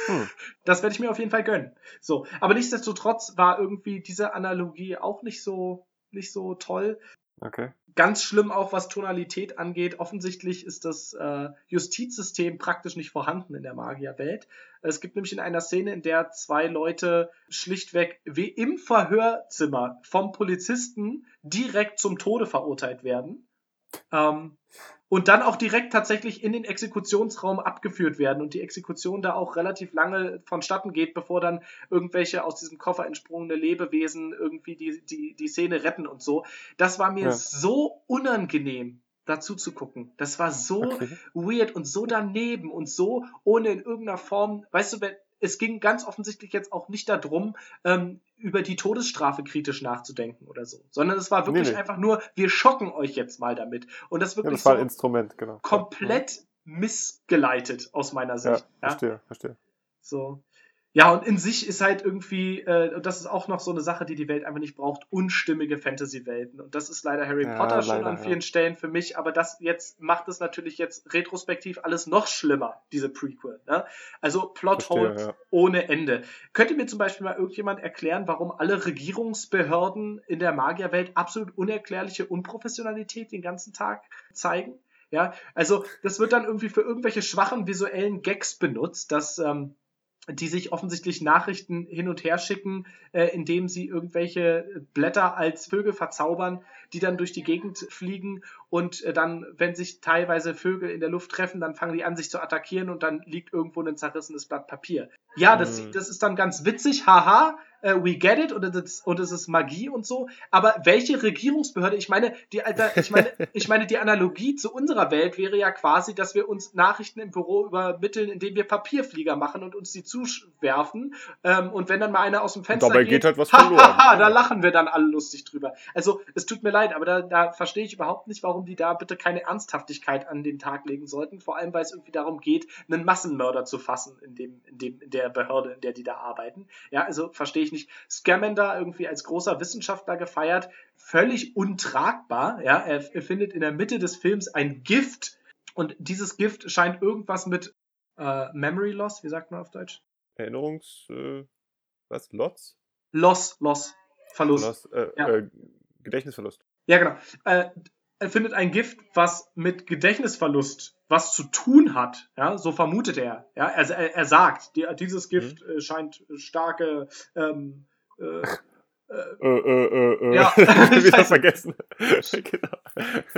hm. das werde ich mir auf jeden Fall gönnen. So, aber nichtsdestotrotz war irgendwie diese Analogie auch nicht so nicht so toll. Okay. Ganz schlimm auch, was Tonalität angeht. Offensichtlich ist das äh, Justizsystem praktisch nicht vorhanden in der Magierwelt. Es gibt nämlich in einer Szene, in der zwei Leute schlichtweg wie im Verhörzimmer vom Polizisten direkt zum Tode verurteilt werden. Ähm, und dann auch direkt tatsächlich in den Exekutionsraum abgeführt werden und die Exekution da auch relativ lange vonstatten geht, bevor dann irgendwelche aus diesem Koffer entsprungene Lebewesen irgendwie die, die, die Szene retten und so. Das war mir ja. so unangenehm dazu zu gucken. Das war so okay. weird und so daneben und so ohne in irgendeiner Form, weißt du, wenn, es ging ganz offensichtlich jetzt auch nicht darum, ähm, über die Todesstrafe kritisch nachzudenken oder so, sondern es war wirklich nee, nee. einfach nur, wir schocken euch jetzt mal damit. Und das wirklich ja, das war so ein Instrument, genau. komplett missgeleitet aus meiner Sicht. Ja, verstehe, verstehe. So. Ja, und in sich ist halt irgendwie, äh, und das ist auch noch so eine Sache, die die Welt einfach nicht braucht, unstimmige Fantasy-Welten. Und das ist leider Harry ja, Potter schon leider, an vielen ja. Stellen für mich, aber das jetzt macht es natürlich jetzt retrospektiv alles noch schlimmer, diese Prequel. Ne? Also Plothole ja. ohne Ende. Könnte mir zum Beispiel mal irgendjemand erklären, warum alle Regierungsbehörden in der Magierwelt absolut unerklärliche Unprofessionalität den ganzen Tag zeigen? Ja, also das wird dann irgendwie für irgendwelche schwachen visuellen Gags benutzt, dass ähm, die sich offensichtlich Nachrichten hin und her schicken, äh, indem sie irgendwelche Blätter als Vögel verzaubern, die dann durch die Gegend fliegen und äh, dann, wenn sich teilweise Vögel in der Luft treffen, dann fangen die an, sich zu attackieren und dann liegt irgendwo ein zerrissenes Blatt Papier. Ja, das, mhm. das ist dann ganz witzig, haha, äh, we get it und es, ist, und es ist Magie und so. Aber welche Regierungsbehörde, ich meine, die Alter, ich meine, ich meine, die Analogie zu unserer Welt wäre ja quasi, dass wir uns Nachrichten im Büro übermitteln, indem wir Papierflieger machen und uns die zuwerfen. Ähm, und wenn dann mal einer aus dem Fenster Dabei geht, geht halt was verloren. Haha, da lachen wir dann alle lustig drüber. Also es tut mir leid, aber da, da verstehe ich überhaupt nicht, warum die da bitte keine Ernsthaftigkeit an den Tag legen sollten. Vor allem, weil es irgendwie darum geht, einen Massenmörder zu fassen in dem, in dem, in der Behörde, in der die da arbeiten. Ja, also verstehe ich nicht. Scamander irgendwie als großer Wissenschaftler gefeiert, völlig untragbar. Ja, er, findet in der Mitte des Films ein Gift und dieses Gift scheint irgendwas mit äh, Memory Loss, wie sagt man auf Deutsch? Erinnerungs, äh, was? Lots? Loss, Loss, Verlust. Loss, äh, ja. Äh, Gedächtnisverlust. Ja, genau. Er findet ein Gift, was mit Gedächtnisverlust was zu tun hat. Ja, so vermutet er. Ja, er, er, er sagt, die, dieses Gift mhm. Äh, scheint starke ähm, äh, äh, äh, äh, äh. Ja. Wieder vergessen. genau.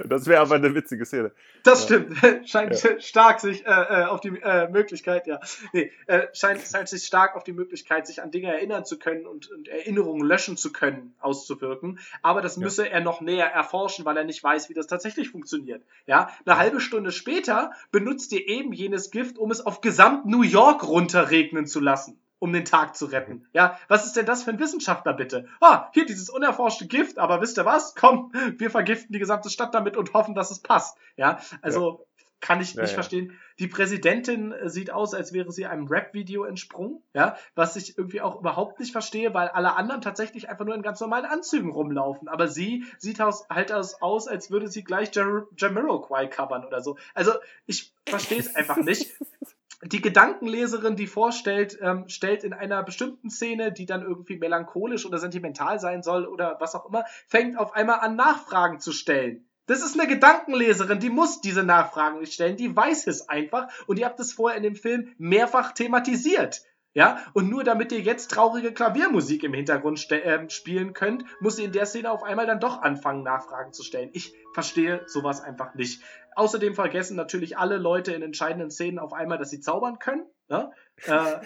Das wäre aber eine witzige Szene. Das ja. stimmt. Scheint ja. stark sich äh, äh, auf die Möglichkeit, ja. Nee, scheint, scheint sich stark auf die Möglichkeit, sich an Dinge erinnern zu können und, und Erinnerungen löschen zu können, auszuwirken. Aber das müsse ja. er noch näher erforschen, weil er nicht weiß, wie das tatsächlich funktioniert. Ja, eine halbe Stunde später benutzt ihr eben jenes Gift, um es auf gesamt New York runterregnen zu lassen um den Tag zu retten. Ja, was ist denn das für ein Wissenschaftler bitte? Ah, hier dieses unerforschte Gift, aber wisst ihr was? Komm, wir vergiften die gesamte Stadt damit und hoffen, dass es passt. Ja, also ja. kann ich nicht ja, ja. verstehen. Die Präsidentin äh, sieht aus, als wäre sie einem Rap-Video entsprungen, ja, was ich irgendwie auch überhaupt nicht verstehe, weil alle anderen tatsächlich einfach nur in ganz normalen Anzügen rumlaufen. Aber sie sieht aus, halt aus, als würde sie gleich Jamiroquai covern oder so. Also ich verstehe es einfach nicht. die Gedankenleserin, die vorstellt, ähm, stellt in einer bestimmten Szene, die dann irgendwie melancholisch oder sentimental sein soll oder was auch immer, fängt auf einmal an, Nachfragen zu stellen. Das ist eine Gedankenleserin, die muss diese Nachfragen nicht stellen, die weiß es einfach und ihr habt es vorher in dem Film mehrfach thematisiert. Ja, und nur damit ihr jetzt traurige Klaviermusik im Hintergrund äh, spielen könnt, muss sie in der Szene auf einmal dann doch anfangen, Nachfragen zu stellen. Ich verstehe sowas einfach nicht. Außerdem vergessen natürlich alle Leute in entscheidenden Szenen auf einmal, dass sie zaubern können. Ne? Äh,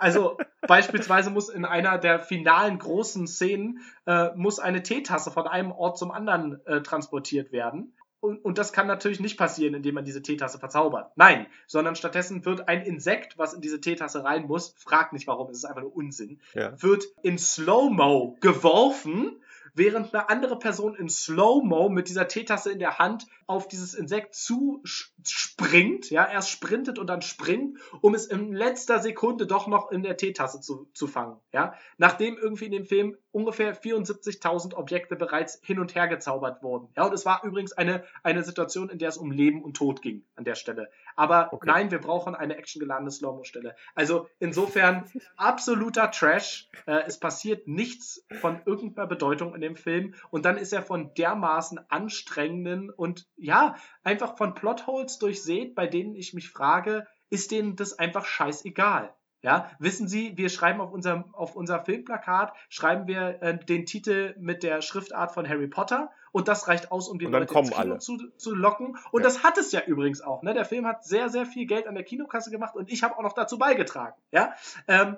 also beispielsweise muss in einer der finalen großen Szenen äh, muss eine Teetasse von einem Ort zum anderen äh, transportiert werden. Und, und das kann natürlich nicht passieren, indem man diese Teetasse verzaubert. Nein, sondern stattdessen wird ein Insekt, was in diese Teetasse rein muss, fragt nicht warum, es ist einfach nur Unsinn, ja. wird in Slow-Mo geworfen während eine andere Person in Slow-Mo mit dieser Teetasse in der Hand auf dieses Insekt zuspringt, ja, erst sprintet und dann springt, um es in letzter Sekunde doch noch in der Teetasse zu, zu fangen, ja. Nachdem irgendwie in dem Film ungefähr 74.000 Objekte bereits hin und her gezaubert wurden. Ja, und es war übrigens eine, eine Situation, in der es um Leben und Tod ging an der Stelle. Aber okay. nein, wir brauchen eine actiongeladene Slow-Mo-Stelle. Also insofern absoluter Trash. Äh, es passiert nichts von irgendeiner Bedeutung in dem Film und dann ist er von dermaßen anstrengenden und ja, einfach von Plotholes durchsät, bei denen ich mich frage, ist denen das einfach scheißegal? Ja, wissen Sie, wir schreiben auf unserem auf unser Filmplakat schreiben wir äh, den Titel mit der Schriftart von Harry Potter und das reicht aus, um die Leute ins Kino zu, zu locken. Und ja. das hat es ja übrigens auch. Ne? Der Film hat sehr sehr viel Geld an der Kinokasse gemacht und ich habe auch noch dazu beigetragen. Ja, ähm,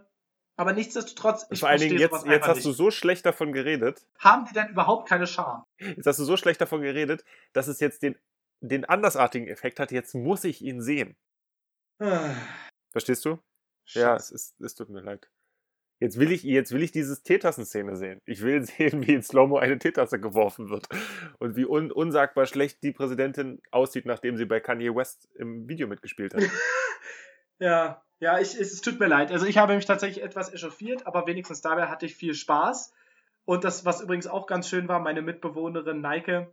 aber nichtsdestotrotz. Ich Vor allen Dingen jetzt, jetzt hast nicht. du so schlecht davon geredet. Haben die denn überhaupt keine Scham? Jetzt hast du so schlecht davon geredet, dass es jetzt den, den andersartigen Effekt hat. Jetzt muss ich ihn sehen. Verstehst du? Scheiße. Ja, es, ist, es tut mir leid. Jetzt will ich, jetzt will ich dieses Teetassen-Szene sehen. Ich will sehen, wie in Slow-Mo eine Teetasse geworfen wird. Und wie un unsagbar schlecht die Präsidentin aussieht, nachdem sie bei Kanye West im Video mitgespielt hat. ja, ja, ich, es, es tut mir leid. Also ich habe mich tatsächlich etwas echauffiert, aber wenigstens dabei hatte ich viel Spaß. Und das, was übrigens auch ganz schön war, meine Mitbewohnerin Neike,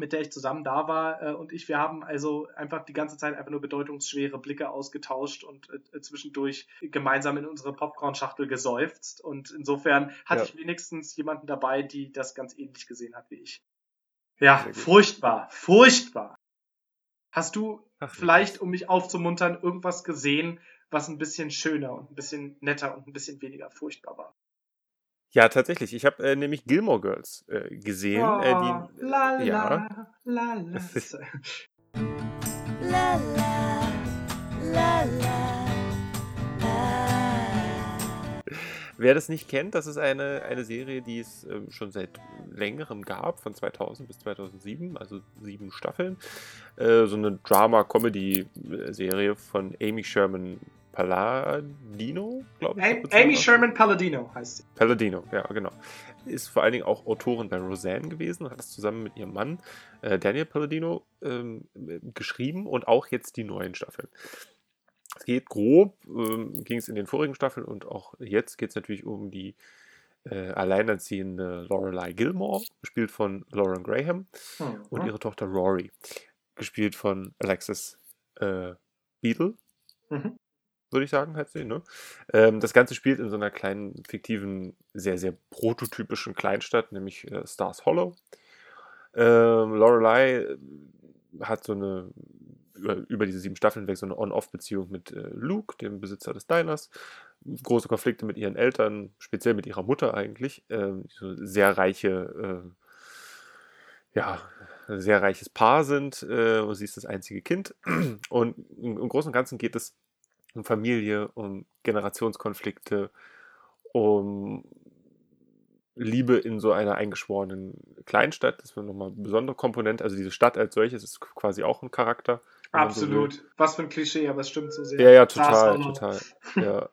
mit der ich zusammen da war äh, und ich, wir haben also einfach die ganze Zeit einfach nur bedeutungsschwere Blicke ausgetauscht und äh, zwischendurch gemeinsam in unsere Popcorn-Schachtel gesäuft. Und insofern hatte ja. ich wenigstens jemanden dabei, die das ganz ähnlich gesehen hat wie ich. Ja, furchtbar, furchtbar. Hast du Ach, vielleicht, um mich aufzumuntern, irgendwas gesehen, was ein bisschen schöner und ein bisschen netter und ein bisschen weniger furchtbar war? Ja, tatsächlich. Ich habe äh, nämlich Gilmore Girls äh, gesehen. Oh, äh, die, la, äh, ja. la, la, la, la. Wer das nicht kennt, das ist eine, eine Serie, die es äh, schon seit längerem gab, von 2000 bis 2007, also sieben Staffeln. Äh, so eine Drama-Comedy-Serie von Amy Sherman Palladino, glaube ich. Amy Sherman Palladino heißt sie. Palladino, ja, genau. Ist vor allen Dingen auch Autorin bei Roseanne gewesen, hat das zusammen mit ihrem Mann äh, Daniel Palladino ähm, geschrieben und auch jetzt die neuen Staffeln. Es geht grob, ähm, ging es in den vorigen Staffeln und auch jetzt geht es natürlich um die äh, alleinerziehende Lorelei Gilmore, gespielt von Lauren Graham, mhm. und ihre Tochter Rory, gespielt von Alexis äh, Beadle. Mhm würde ich sagen, heißt sie. Ne? Ähm, das Ganze spielt in so einer kleinen, fiktiven, sehr, sehr prototypischen Kleinstadt, nämlich äh, Stars Hollow. Ähm, Lorelei äh, hat so eine, über, über, diese sieben Staffeln weg, so eine On-Off-Beziehung mit äh, Luke, dem Besitzer des Diners. Große Konflikte mit ihren Eltern, speziell mit ihrer Mutter eigentlich. Ähm, so sehr reiche, äh, ja, sehr reiches Paar sind. Äh, und sie ist das einzige Kind. Und im, im Großen und Ganzen geht es um Familie, um Generationskonflikte, um Liebe in so einer eingeschworenen Kleinstadt. Das ist nochmal eine besondere Komponente. Also diese Stadt als solches ist quasi auch ein Charakter. Absolut. So was für ein Klischee, aber es stimmt so sehr. Ja, ja, total, total. ja.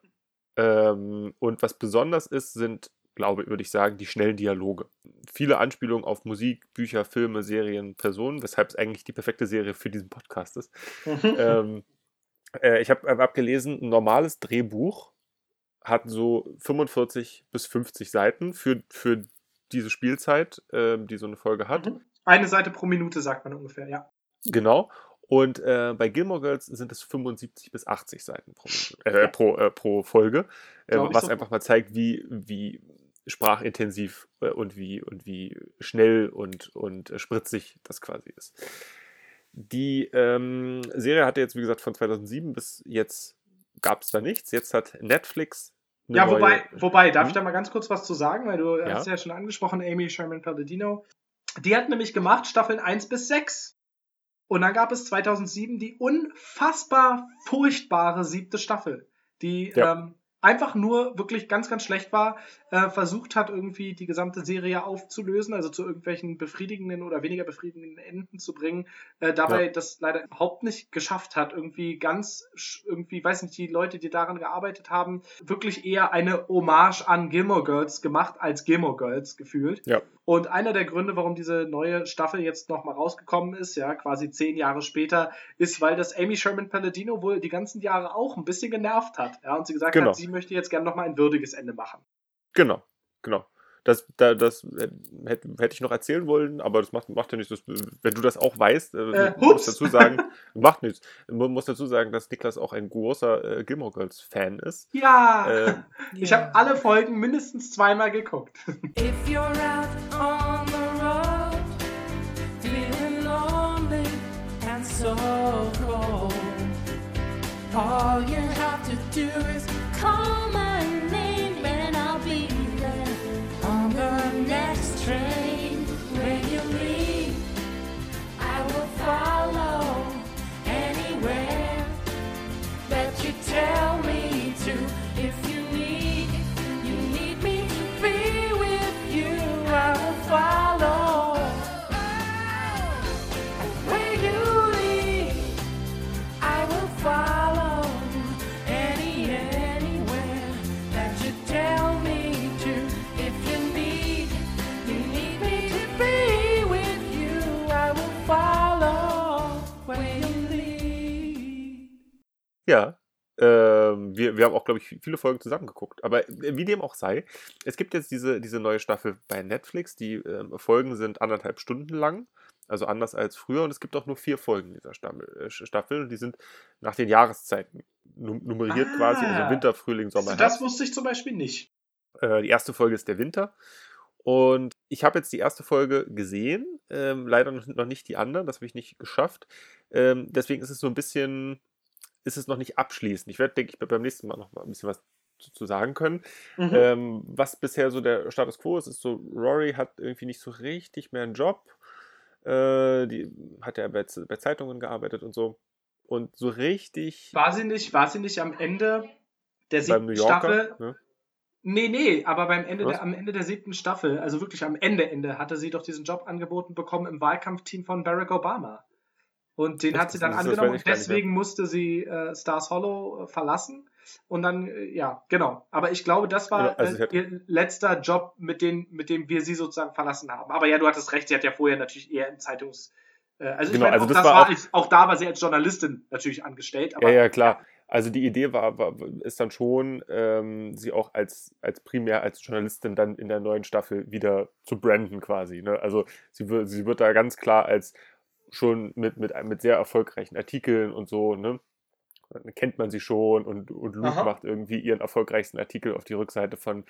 ähm, und was besonders ist, sind, glaube ich, würde ich sagen, die schnellen Dialoge. Viele Anspielungen auf Musik, Bücher, Filme, Serien, Personen, weshalb es eigentlich die perfekte Serie für diesen Podcast ist. ähm, äh, ich habe hab gelesen, ein normales Drehbuch hat so 45 bis 50 Seiten für, für diese Spielzeit, äh, die so eine Folge hat. Mhm. Eine Seite pro Minute, sagt man ungefähr, ja. Genau. Und äh, bei Gilmore Girls sind es 75 bis 80 Seiten pro, äh, pro, äh, pro Folge, äh, was so. einfach mal zeigt, wie, wie sprachintensiv äh, und wie, und wie schnell und, und spritzig das quasi ist. Die ähm, Serie hatte jetzt, wie gesagt, von 2007 bis jetzt gab es da nichts. Jetzt hat Netflix. Ja, wobei, wobei, darf hm? ich da mal ganz kurz was zu sagen, weil du ja. hast ja schon angesprochen, Amy Sherman Palladino. Die hat nämlich gemacht Staffeln 1 bis 6. Und dann gab es 2007 die unfassbar furchtbare siebte Staffel, die ja. ähm, einfach nur wirklich ganz, ganz schlecht war, äh, versucht hat, irgendwie die gesamte Serie aufzulösen, also zu irgendwelchen befriedigenden oder weniger befriedigenden Enden zu bringen, äh, dabei ja. das leider überhaupt nicht geschafft hat, irgendwie ganz, irgendwie, weiß nicht, die Leute, die daran gearbeitet haben, wirklich eher eine Hommage an Gilmore Girls gemacht als Gilmore Girls gefühlt. Ja. Und einer der Gründe, warum diese neue Staffel jetzt nochmal rausgekommen ist, ja, quasi zehn Jahre später, ist, weil das Amy Sherman Palladino wohl die ganzen Jahre auch ein bisschen genervt hat, ja, und sie gesagt genau. hat, sie möchte jetzt gerne nochmal ein würdiges Ende machen. Genau, genau. Das, da, das hätte, hätte ich noch erzählen wollen, aber das macht, macht ja nichts. Das, wenn du das auch weißt, äh, äh, muss dazu sagen, macht nichts. Man muss dazu sagen, dass Niklas auch ein großer äh, Gilmore Girls Fan ist. Ja, äh, ich habe alle Folgen mindestens zweimal geguckt. If you're out on the road, feeling lonely and so cold, all you have to do is Ja. Ähm, wir, wir haben auch, glaube ich, viele Folgen zusammengeguckt. Aber äh, wie dem auch sei, es gibt jetzt diese, diese neue Staffel bei Netflix. Die äh, Folgen sind anderthalb Stunden lang. Also anders als früher. Und es gibt auch nur vier Folgen dieser äh, Staffel. Und die sind nach den Jahreszeiten nummeriert ah, quasi. Also Winter, Frühling, Sommer, Das wusste ich zum Beispiel nicht. Äh, die erste Folge ist der Winter. Und ich habe jetzt die erste Folge gesehen, ähm, leider noch nicht die anderen, das habe ich nicht geschafft. Ähm, deswegen ist es so ein bisschen, ist es noch nicht abschließend. Ich werde, denke ich, beim nächsten Mal noch mal ein bisschen was zu, sagen können. Mhm. Ähm, was bisher so der Status quo ist, ist so, Rory hat irgendwie nicht so richtig mehr einen Job. Äh, die hat ja bei, bei Zeitungen gearbeitet und so. Und so richtig. War sie nicht, war sie nicht am Ende der siebten Staffel? Ne? Nee, nee, aber beim Ende der, am Ende der siebten Staffel, also wirklich am Ende, Ende, hatte sie doch diesen Job angeboten bekommen im Wahlkampfteam von Barack Obama. Und den Echt? hat sie dann angenommen und deswegen musste sie äh, Stars Hollow äh, verlassen. Und dann, äh, ja, genau. Aber ich glaube, das war also äh, ihr letzter Job, mit dem, mit dem wir sie sozusagen verlassen haben. Aber ja, du hattest recht, sie hat ja vorher natürlich eher im Zeitungs- äh, also genau, ich meine, also auch, das, das war, auch, auch, da war sie als Journalistin natürlich angestellt. Aber, ja, ja, klar. Also die Idee war, war ist dann schon, ähm, sie auch als, als primär als Journalistin dann in der neuen Staffel wieder zu branden quasi. Ne? Also sie sie wird da ganz klar als schon mit, mit, mit sehr erfolgreichen Artikeln und so, ne? Dann kennt man sie schon und, und Luke Aha. macht irgendwie ihren erfolgreichsten Artikel auf die Rückseite von,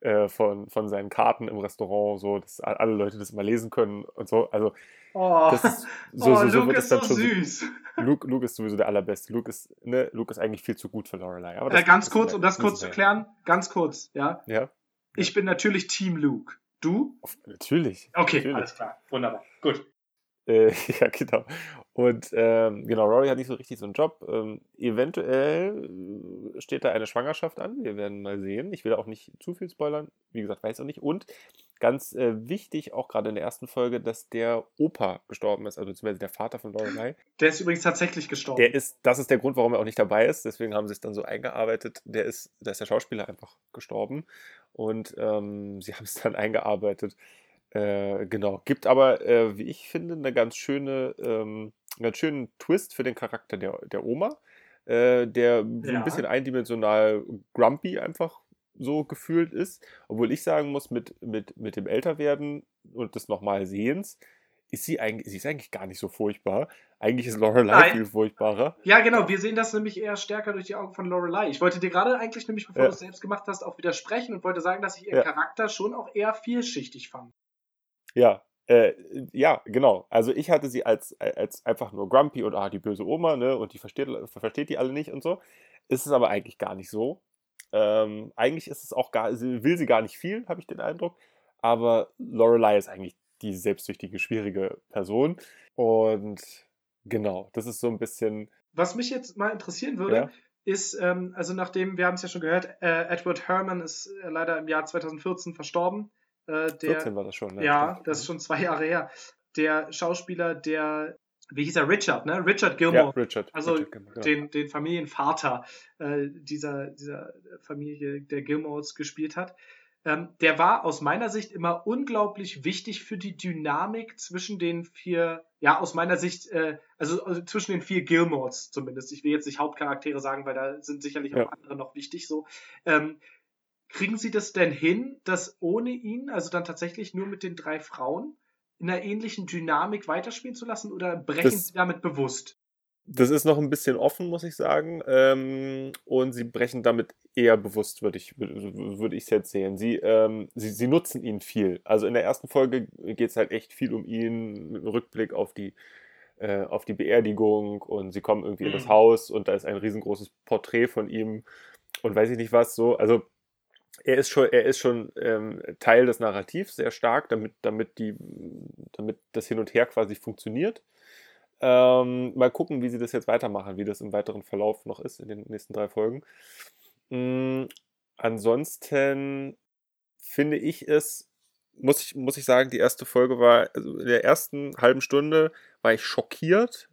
äh, von, von seinen Karten im Restaurant, so, dass alle Leute das mal lesen können und so. Also Oh, das ist, so, oh, so, so Luke ist so süß. Luke, Luke ist sowieso der allerbeste. Luke ist, ne, Luke ist eigentlich viel zu gut für Lorelei. Aber äh, ganz kurz, um das kurz zu klären, ganz kurz, ja? Ja. Ich bin natürlich Team Luke. Du? Natürlich. Okay, natürlich. alles klar. Wunderbar. Gut. Äh, ja, genau. Und ähm, genau, Rory hat nicht so richtig so einen Job. Ähm, eventuell steht da eine Schwangerschaft an. Wir werden mal sehen. Ich will auch nicht zu viel spoilern. Wie gesagt, weiß auch nicht. Und ganz äh, wichtig, auch gerade in der ersten Folge, dass der Opa gestorben ist, also beziehungsweise der Vater von Lorelei. Der ist übrigens tatsächlich gestorben. Der ist, das ist der Grund, warum er auch nicht dabei ist. Deswegen haben sie es dann so eingearbeitet. Der ist, da ist der Schauspieler einfach gestorben. Und ähm, sie haben es dann eingearbeitet äh, genau, gibt aber, äh, wie ich finde, eine ganz schöne, ähm, ganz schönen Twist für den Charakter der, der Oma, äh, der so ein bisschen eindimensional grumpy einfach so gefühlt ist. Obwohl ich sagen muss, mit, mit, mit dem Älterwerden und des nochmal Sehens, ist sie eigentlich, sie ist eigentlich gar nicht so furchtbar. Eigentlich ist Lorelei viel furchtbarer. Ja, genau. Wir sehen das nämlich eher stärker durch die Augen von Lorelei. Ich wollte dir gerade eigentlich nämlich, bevor ja. du es selbst gemacht hast, auch widersprechen und wollte sagen, dass ich ihren ja. Charakter schon auch eher vielschichtig fand. Ja, äh, ja, genau. Also ich hatte sie als, als einfach nur grumpy und ah, die böse Oma, ne, und die versteht, versteht die alle nicht und so. Ist es aber eigentlich gar nicht so. Ähm, eigentlich ist es auch gar, will sie gar nicht viel, habe ich den Eindruck. Aber Lorelei ist eigentlich die selbstsüchtige, schwierige Person. Und genau, das ist so ein bisschen. Was mich jetzt mal interessieren würde, ja? ist, ähm, also nachdem, wir haben es ja schon gehört, äh, Edward Herman ist äh, leider im Jahr 2014 verstorben. Äh, der, 14 war das schon, ne? Ja, das ist schon zwei Jahre her. Der Schauspieler, der, wie hieß er, Richard, ne? Richard Gilmore. Ja, Richard. Also Richard Gilmore, genau. den, den Familienvater äh, dieser, dieser Familie der Gilmores gespielt hat. Ähm, der war aus meiner Sicht immer unglaublich wichtig für die Dynamik zwischen den vier, ja, aus meiner Sicht, äh, also, also, zwischen den vier Gilmores zumindest. Ich will jetzt nicht Hauptcharaktere sagen, weil da sind sicherlich ja. auch andere noch wichtig so. Ähm, Kriegen Sie das denn hin, dass ohne ihn, also dann tatsächlich nur mit den drei Frauen, in einer ähnlichen Dynamik weiterspielen zu lassen oder brechen das, Sie damit bewusst? Das ist noch ein bisschen offen, muss ich sagen. Ähm, und Sie brechen damit eher bewusst, würde ich würde ich jetzt sehen. Sie, ähm, sie, sie nutzen ihn viel. Also in der ersten Folge geht es halt echt viel um ihn, Rückblick auf die äh, auf die Beerdigung und sie kommen irgendwie mhm. in das mhm. Haus und da ist ein riesengroßes Porträt von ihm und weiß ich nicht was so. Also er ist schon, er ist schon ähm, Teil des Narrativs sehr stark, damit, damit, die, damit das Hin und Her quasi funktioniert. Ähm, mal gucken, wie sie das jetzt weitermachen, wie das im weiteren Verlauf noch ist in den nächsten drei Folgen. Mhm, ansonsten finde ich es, muss ich, muss ich sagen, die erste Folge war, also in der ersten halben Stunde war ich schockiert,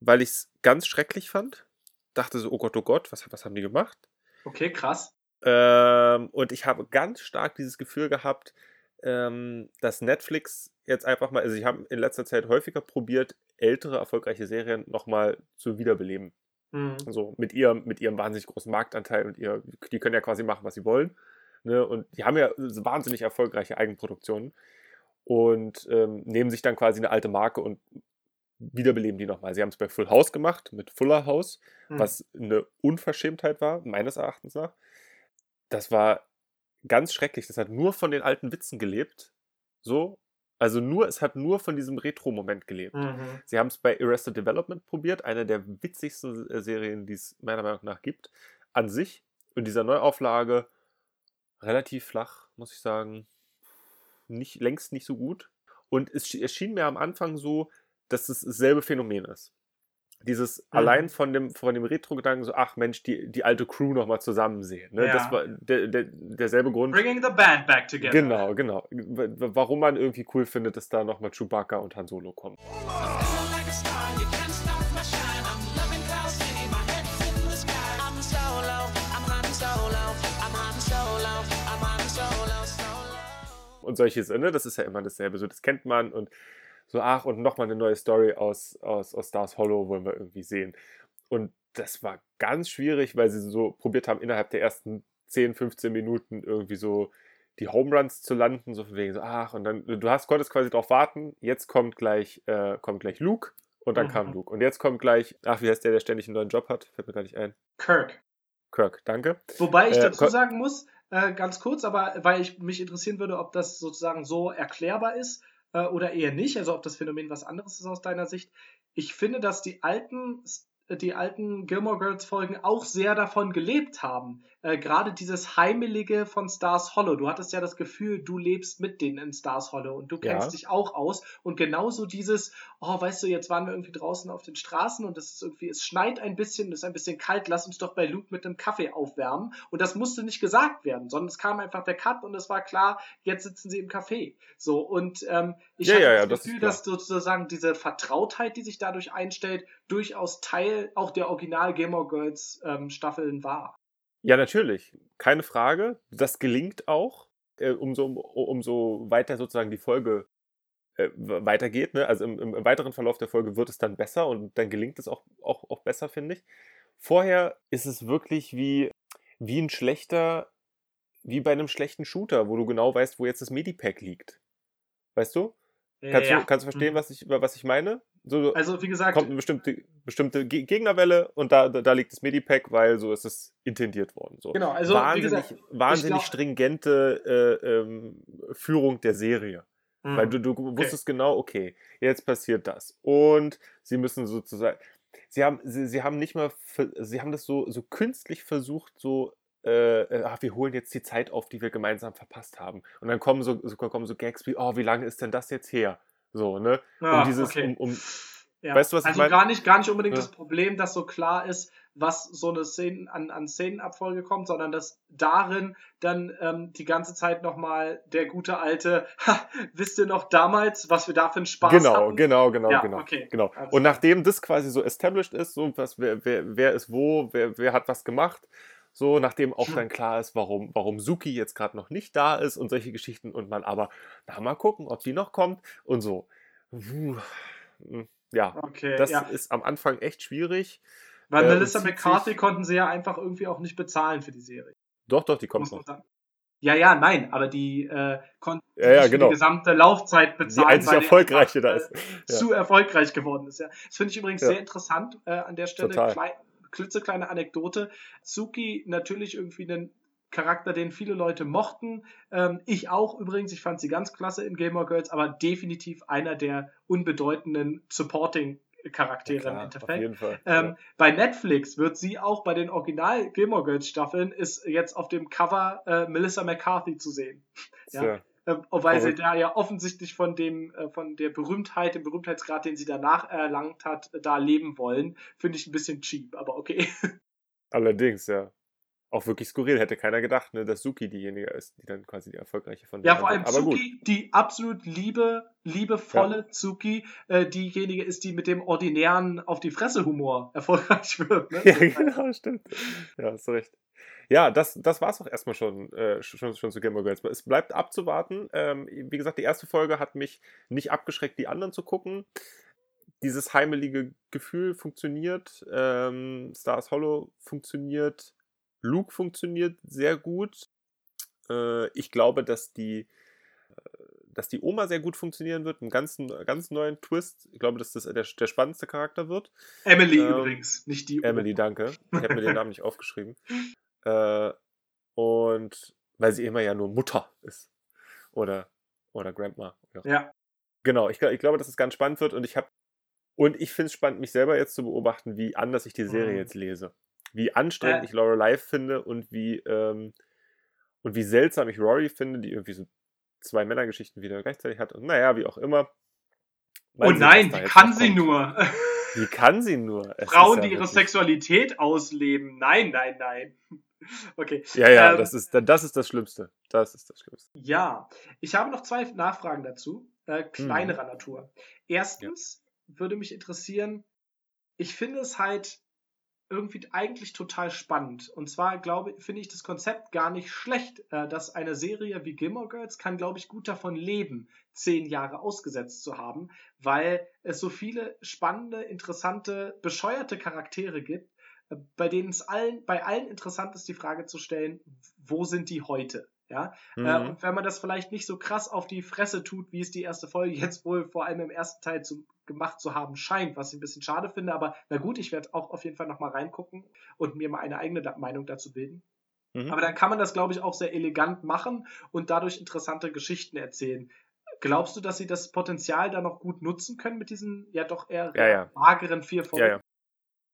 weil ich es ganz schrecklich fand. Dachte so, oh Gott, oh Gott, was, was haben die gemacht? Okay, krass. Ähm, und ich habe ganz stark dieses Gefühl gehabt, ähm, dass Netflix jetzt einfach mal, also sie haben in letzter Zeit häufiger probiert, ältere, erfolgreiche Serien nochmal zu wiederbeleben. Mhm. So mit ihrem, mit ihrem wahnsinnig großen Marktanteil und ihr, die können ja quasi machen, was sie wollen. Ne? Und die haben ja wahnsinnig erfolgreiche Eigenproduktionen und ähm, nehmen sich dann quasi eine alte Marke und wiederbeleben die nochmal. Sie haben es bei Full House gemacht, mit Fuller House, mhm. was eine Unverschämtheit war, meines Erachtens nach das war ganz schrecklich. Das hat nur von den alten Witzen gelebt. So. Also nur, es hat nur von diesem Retro-Moment gelebt. Mhm. Sie haben es bei Arrested Development probiert, eine der witzigsten äh, Serien, die es meiner Meinung nach gibt, an sich. Und dieser Neuauflage relativ flach, muss ich sagen. Nicht, längst nicht so gut. Und es, schien- es schien mir am Anfang so, dass es dasselbe Phänomen ist. Dieses Mhm. allein von dem, von dem Retro-Gedanken, so, ach Mensch, die, die alte Crew nochmal zusammen sehen. Ne? Ja. Das war der, der, derselbe Grund. Bringing the band back together. Genau, genau. Warum man irgendwie cool findet, dass da nochmal Chewbacca und Han Solo kommen. Und solche Sinne, das ist ja immer dasselbe. So, das kennt man und so, ach, und nochmal eine neue Story aus, aus, aus Stars Hollow wollen wir irgendwie sehen. Und das war ganz schwierig, weil sie so probiert haben, innerhalb der ersten 10, 15 Minuten irgendwie so die Home Runs zu landen, so von wegen so, ach, und dann, du hast, konntest quasi darauf warten, jetzt kommt gleich, äh, kommt gleich Luke und dann Mhm. kam Luke. Und jetzt kommt gleich, ach, wie heißt der, der ständig einen neuen Job hat? Fällt mir gar nicht ein. Kirk. Kirk, danke. Wobei ich Äh, dazu Ko- sagen muss, äh, ganz kurz, aber weil ich mich interessieren würde, ob das sozusagen so erklärbar ist äh, oder eher nicht, also ob das Phänomen was anderes ist aus deiner Sicht. Ich finde, dass die alten die alten Gilmore Girls Folgen auch sehr davon gelebt haben. Äh, Gerade dieses Heimelige von Stars Hollow. Du hattest ja das Gefühl, du lebst mit denen in Stars Hollow und du kennst Ja. dich auch aus. Und genauso dieses, oh, weißt du, jetzt waren wir irgendwie draußen auf den Straßen und es ist irgendwie, es schneit ein bisschen, es ist ein bisschen kalt, lass uns doch bei Luke mit einem Kaffee aufwärmen. Und das musste nicht gesagt werden, sondern es kam einfach der Cut und es war klar, jetzt sitzen sie im Café. So, und ähm, ich Ja, hatte ja, das Gefühl, dass sozusagen diese Vertrautheit, die sich dadurch einstellt, durchaus Teil auch der Original Gilmore Girls ähm, Staffeln war. Ja, natürlich. Keine Frage. Das gelingt auch, äh, umso, umso weiter sozusagen die Folge äh, weitergeht. Ne? Also im, im weiteren Verlauf der Folge wird es dann besser und dann gelingt es auch, auch, auch besser, finde ich. Vorher ist es wirklich wie, wie ein schlechter, wie bei einem schlechten Shooter, wo du genau weißt, wo jetzt das Medipack liegt. Weißt du? Kannst, Ja. du, kannst du verstehen, Mhm. was ich, was ich meine? So, Also, wie gesagt, kommt eine bestimmte, bestimmte Ge- Gegnerwelle und da, da, liegt das Medipack, weil so ist es intendiert worden. So. genau, also, wahnsinnig, gesagt, wahnsinnig glaub- stringente äh, ähm, Führung der Serie. Mhm. Weil du, du wusstest genau, okay, jetzt passiert das. Und sie müssen sozusagen. Sie haben, sie, sie haben nicht mal, sie haben das so, so künstlich versucht, so, äh, äh, ach, wir holen jetzt die Zeit auf, die wir gemeinsam verpasst haben. Und dann kommen so, so, kommen so Gags wie, oh, wie lange ist denn das jetzt her? So, ne? Ah, um dieses, okay. um, um, Ja. Weißt du, was ich also mein? gar nicht, gar nicht unbedingt Ja. das Problem, dass so klar ist, was so eine Szenen an, an Szenenabfolge kommt, sondern dass darin dann ähm, die ganze Zeit nochmal der gute alte, ha, wisst ihr noch damals, was wir da für einen Spaß Genau, hatten? genau, genau, Ja, genau. okay. genau. Alles Und nachdem das quasi so established ist, so was, wer, wer, wer ist wo, wer, wer hat was gemacht, so nachdem auch dann klar ist, warum, warum Suki jetzt gerade noch nicht da ist und solche Geschichten und man aber, na mal gucken, ob die noch kommt und so. Hm, Ja, Okay, das ja. ist am Anfang echt schwierig. Weil äh, Melissa McCarthy konnten sie ja einfach irgendwie auch nicht bezahlen für die Serie. Doch, doch, die kommt Muss noch. sagen. Ja, ja, nein, aber die äh, konnten Ja, ja, genau. die gesamte Laufzeit Die bezahlen. einzig weil die erfolgreiche da ist. äh, Ja. Zu erfolgreich geworden ist, ja. Das finde ich übrigens sehr interessant äh, an der Stelle. Total. Klein, klitzekleine Anekdote. Suki natürlich irgendwie einen Charakter, den viele Leute mochten. Ähm, ich auch übrigens. Ich fand sie ganz klasse in Gamer Girls, aber definitiv einer der unbedeutenden Supporting-Charaktere im Klar, auf Endeffekt. jeden Fall. Ähm, Bei Netflix wird sie auch bei den Original Gilmore Girls Staffeln ist jetzt auf dem Cover äh, Melissa McCarthy zu sehen. ja. Ja. Äh, weil sie da ja offensichtlich von dem, äh, von der Berühmtheit, dem Berühmtheitsgrad, den sie danach erlangt hat, äh, da leben wollen. Finde ich ein bisschen cheap, aber okay. Allerdings, ja. Auch wirklich skurril, hätte keiner gedacht, ne, dass Suki diejenige ist, die dann quasi die erfolgreiche von Ja, denen vor allem. Aber gut. Zuki, die absolut liebe, liebevolle Zuki, äh, diejenige ist, die mit dem ordinären auf die Fresse Humor erfolgreich wird. Ne? Ja, genau, stimmt. Ja, hast recht. Ja, das, das war es auch erstmal schon, äh, schon, schon zu Gamer Girls. Es bleibt abzuwarten. Ähm, wie gesagt, die erste Folge hat mich nicht abgeschreckt, die anderen zu gucken. Dieses heimelige Gefühl funktioniert. Ähm, Stars Hollow funktioniert. Luke funktioniert sehr gut. Äh, ich glaube, dass die, äh, dass die Oma sehr gut funktionieren wird. Einen ganz, ganz neuen Twist. Ich glaube, dass das der, der spannendste Charakter wird. Emily Ähm, übrigens, nicht die Emily, danke. Ich habe mir den Namen nicht aufgeschrieben. Äh, und weil sie immer ja nur Mutter ist. Oder, oder Grandma. Ja. Ja. Genau, ich, ich glaube, dass es ganz spannend wird und ich habe und ich finde es spannend, mich selber jetzt zu beobachten, wie anders ich die Serie Mhm. jetzt lese. Wie anstrengend Äh. ich Lorelei finde und wie, ähm, und wie seltsam ich Rory finde, die irgendwie so zwei Männergeschichten wieder gleichzeitig hat. Und naja, wie auch immer. Mal Oh sehen, nein, wie kann sie kommt. nur? Wie kann sie nur? Es Frauen, ist die ja ihre Sexualität ausleben. Nein, nein, nein. Okay. Ja, ja, Ähm, das, ist, das ist das Schlimmste. Das ist das Schlimmste. Ja, ich habe noch zwei Nachfragen dazu, Hm. äh, kleinerer Natur. Erstens würde mich interessieren, ich finde es halt irgendwie eigentlich total spannend. Und zwar glaube finde ich das Konzept gar nicht schlecht, äh, dass eine Serie wie Gilmore Girls kann, glaube ich, gut davon leben, zehn Jahre ausgesetzt zu haben, weil es so viele spannende, interessante, bescheuerte Charaktere gibt, äh, bei denen es allen, bei allen interessant ist, die Frage zu stellen, wo sind die heute? Ja, äh, Mhm. und wenn man das vielleicht nicht so krass auf die Fresse tut, wie es die erste Folge jetzt wohl vor allem im ersten Teil zu, gemacht zu haben scheint, was ich ein bisschen schade finde, aber na gut, ich werde auch auf jeden Fall nochmal reingucken und mir mal eine eigene da Meinung dazu bilden. Mhm. Aber dann kann man das, glaube ich, auch sehr elegant machen und dadurch interessante Geschichten erzählen. Glaubst du, dass sie das Potenzial da noch gut nutzen können mit diesen ja doch eher Ja, ja. mageren vier Folgen? Ja, ja.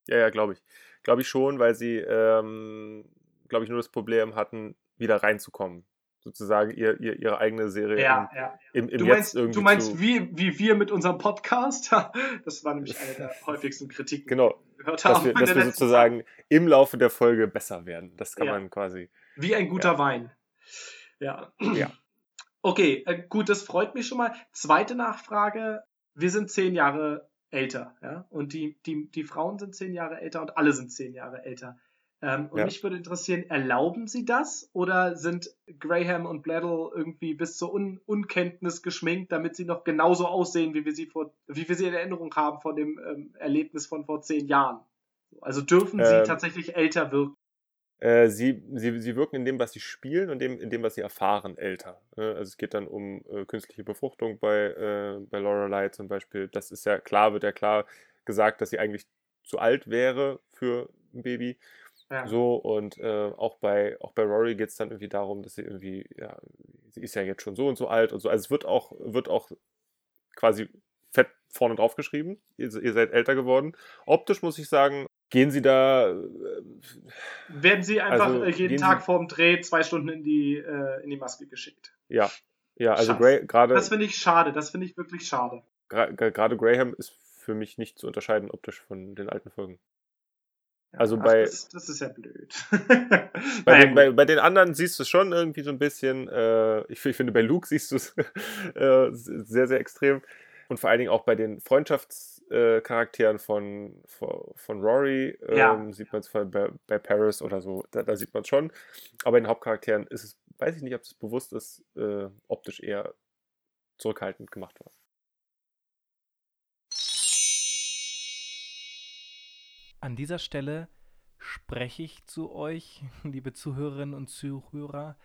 Ja, ja, glaube ich. Glaube ich schon, weil sie, ähm, glaube ich, nur das Problem hatten, wieder reinzukommen. Sozusagen ihr, ihr, ihre eigene Serie ja, ja. im, im Du Jetzt meinst, irgendwie du meinst zu, wie, wie wir mit unserem Podcast? Das war nämlich eine der häufigsten Kritiken, Genau, die wir gehört dass haben. wir, in dass wir sozusagen im Laufe der Folge besser werden. Das kann Ja. man quasi. Wie ein guter Wein. Ja. Ja. Okay, äh, gut, das freut mich schon mal. Zweite Nachfrage. Wir sind zehn Jahre älter, ja. Und die, die, die Frauen sind zehn Jahre älter und alle sind zehn Jahre älter. Ähm, und Ja. mich würde interessieren, erlauben sie das oder sind Graham und Bladel irgendwie bis zur Un Unkenntnis geschminkt, damit sie noch genauso aussehen, wie wir sie vor, wie wir sie in Erinnerung haben von dem ähm, Erlebnis von vor zehn Jahren? Also dürfen sie Ähm, tatsächlich älter wirken? Äh, sie, sie, sie wirken in dem, was sie spielen und dem, in dem, was sie erfahren, älter. Ne? Also es geht dann um äh, künstliche Befruchtung bei, äh, bei Lorelei zum Beispiel. Das ist ja klar, wird ja klar gesagt, dass sie eigentlich zu alt wäre für ein Baby. Ja. So, und äh, auch bei, auch bei Rory geht es dann irgendwie darum, dass sie irgendwie, ja, sie ist ja jetzt schon so und so alt und so. Also es wird auch, wird auch quasi fett vorne drauf geschrieben. Ihr, ihr seid älter geworden. Optisch muss ich sagen, gehen sie da. Äh, Werden sie einfach Also, äh, jeden Tag Sie- vorm Dreh zwei Stunden in die, äh, in die Maske geschickt. ja. Ja, also gerade Das finde ich schade, das finde ich wirklich schade. gerade Graham ist für mich nicht zu unterscheiden optisch von den alten Folgen. Also ach, bei- Das, das ist ja blöd. Bei, den, bei, bei den anderen siehst du es schon irgendwie so ein bisschen. Äh, ich, ich finde, bei Luke siehst du es äh, sehr, sehr extrem. Und vor allen Dingen auch bei den Freundschaftscharakteren von, von, von Rory ähm, Ja. sieht man es bei, bei Paris oder so. Da, da sieht man es schon. Aber bei den Hauptcharakteren ist es, weiß ich nicht, ob es bewusst ist, äh, optisch eher zurückhaltend gemacht war. An dieser Stelle spreche ich zu euch, liebe Zuhörerinnen und Zuhörer,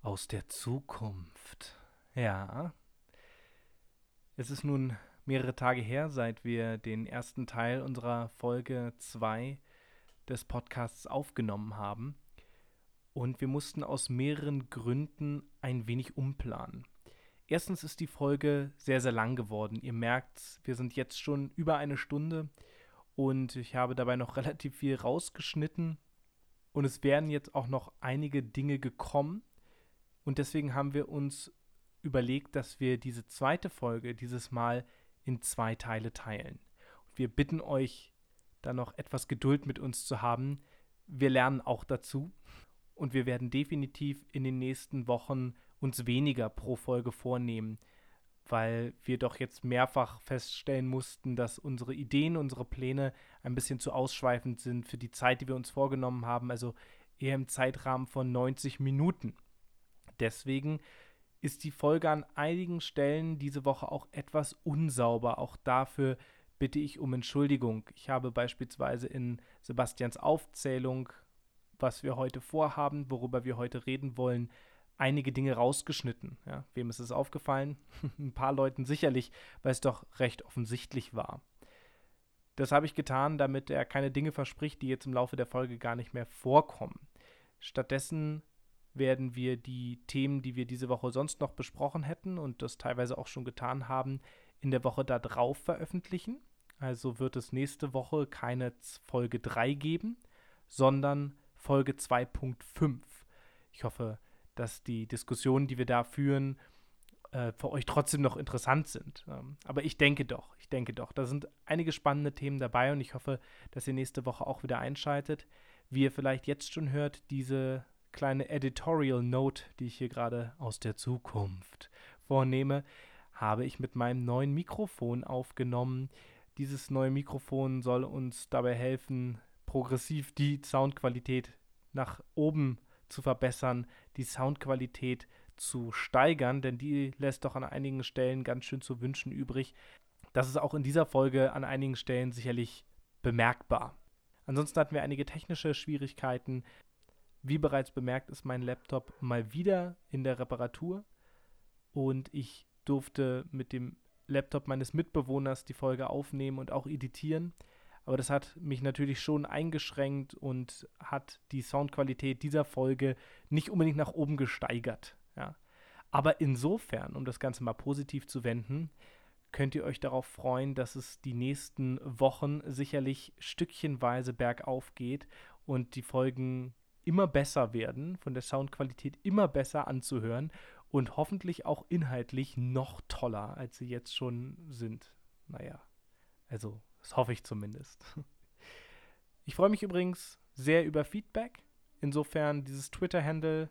aus der Zukunft. Ja. Es ist nun mehrere Tage her, seit wir den ersten Teil unserer Folge 2 des Podcasts aufgenommen haben. Und wir mussten aus mehreren Gründen ein wenig umplanen. Erstens ist die Folge sehr, sehr lang geworden. Ihr merkt, wir sind jetzt schon über eine Stunde und ich habe dabei noch relativ viel rausgeschnitten und es wären jetzt auch noch einige Dinge gekommen und deswegen haben wir uns überlegt, dass wir diese zweite Folge dieses Mal in zwei Teile teilen. Und wir bitten euch, da noch etwas Geduld mit uns zu haben. Wir lernen auch dazu und wir werden definitiv in den nächsten Wochen uns weniger pro Folge vornehmen weil wir doch jetzt mehrfach feststellen mussten, dass unsere Ideen, unsere Pläne ein bisschen zu ausschweifend sind für die Zeit, die wir uns vorgenommen haben, also eher im Zeitrahmen von 90 Minuten. Deswegen ist die Folge an einigen Stellen diese Woche auch etwas unsauber. Auch dafür bitte ich um Entschuldigung. Ich habe beispielsweise in Sebastians Aufzählung, was wir heute vorhaben, worüber wir heute reden wollen, einige Dinge rausgeschnitten. Ja, wem ist es aufgefallen? Ein paar Leuten sicherlich, weil es doch recht offensichtlich war. Das habe ich getan, damit er keine Dinge verspricht, die jetzt im Laufe der Folge gar nicht mehr vorkommen. Stattdessen werden wir die Themen, die wir diese Woche sonst noch besprochen hätten und das teilweise auch schon getan haben, in der Woche darauf veröffentlichen. Also wird es nächste Woche keine Folge 3 geben, sondern Folge 2.5. Ich hoffe, dass die Diskussionen, die wir da führen, äh, für euch trotzdem noch interessant sind. Ähm, aber ich denke doch, ich denke doch. Da sind einige spannende Themen dabei und ich hoffe, dass ihr nächste Woche auch wieder einschaltet. Wie ihr vielleicht jetzt schon hört, diese kleine Editorial Note, die ich hier gerade aus der Zukunft vornehme, habe ich mit meinem neuen Mikrofon aufgenommen. Dieses neue Mikrofon soll uns dabei helfen, progressiv die Soundqualität nach oben zu verbessern, die Soundqualität zu steigern, denn die lässt doch an einigen Stellen ganz schön zu wünschen übrig. Das ist auch in dieser Folge an einigen Stellen sicherlich bemerkbar. Ansonsten hatten wir einige technische Schwierigkeiten. Wie bereits bemerkt, ist mein Laptop mal wieder in der Reparatur und ich durfte mit dem Laptop meines Mitbewohners die Folge aufnehmen und auch editieren. Aber das hat mich natürlich schon eingeschränkt und hat die Soundqualität dieser Folge nicht unbedingt nach oben gesteigert. Ja. Aber insofern, um das Ganze mal positiv zu wenden, könnt ihr euch darauf freuen, dass es die nächsten Wochen sicherlich stückchenweise bergauf geht und die Folgen immer besser werden, von der Soundqualität immer besser anzuhören und hoffentlich auch inhaltlich noch toller, als sie jetzt schon sind. Naja, also das hoffe ich zumindest. Ich freue mich übrigens sehr über Feedback. Insofern dieses Twitter-Handle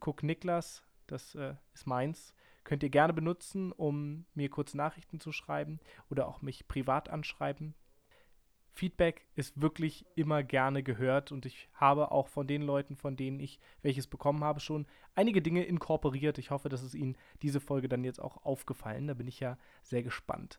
cookniklas, das äh, ist meins, könnt ihr gerne benutzen, um mir kurz Nachrichten zu schreiben oder auch mich privat anschreiben. Feedback ist wirklich immer gerne gehört und ich habe auch von den Leuten, von denen ich welches bekommen habe, schon einige Dinge inkorporiert. Ich hoffe, dass es Ihnen diese Folge dann jetzt auch aufgefallen. Da bin ich ja sehr gespannt.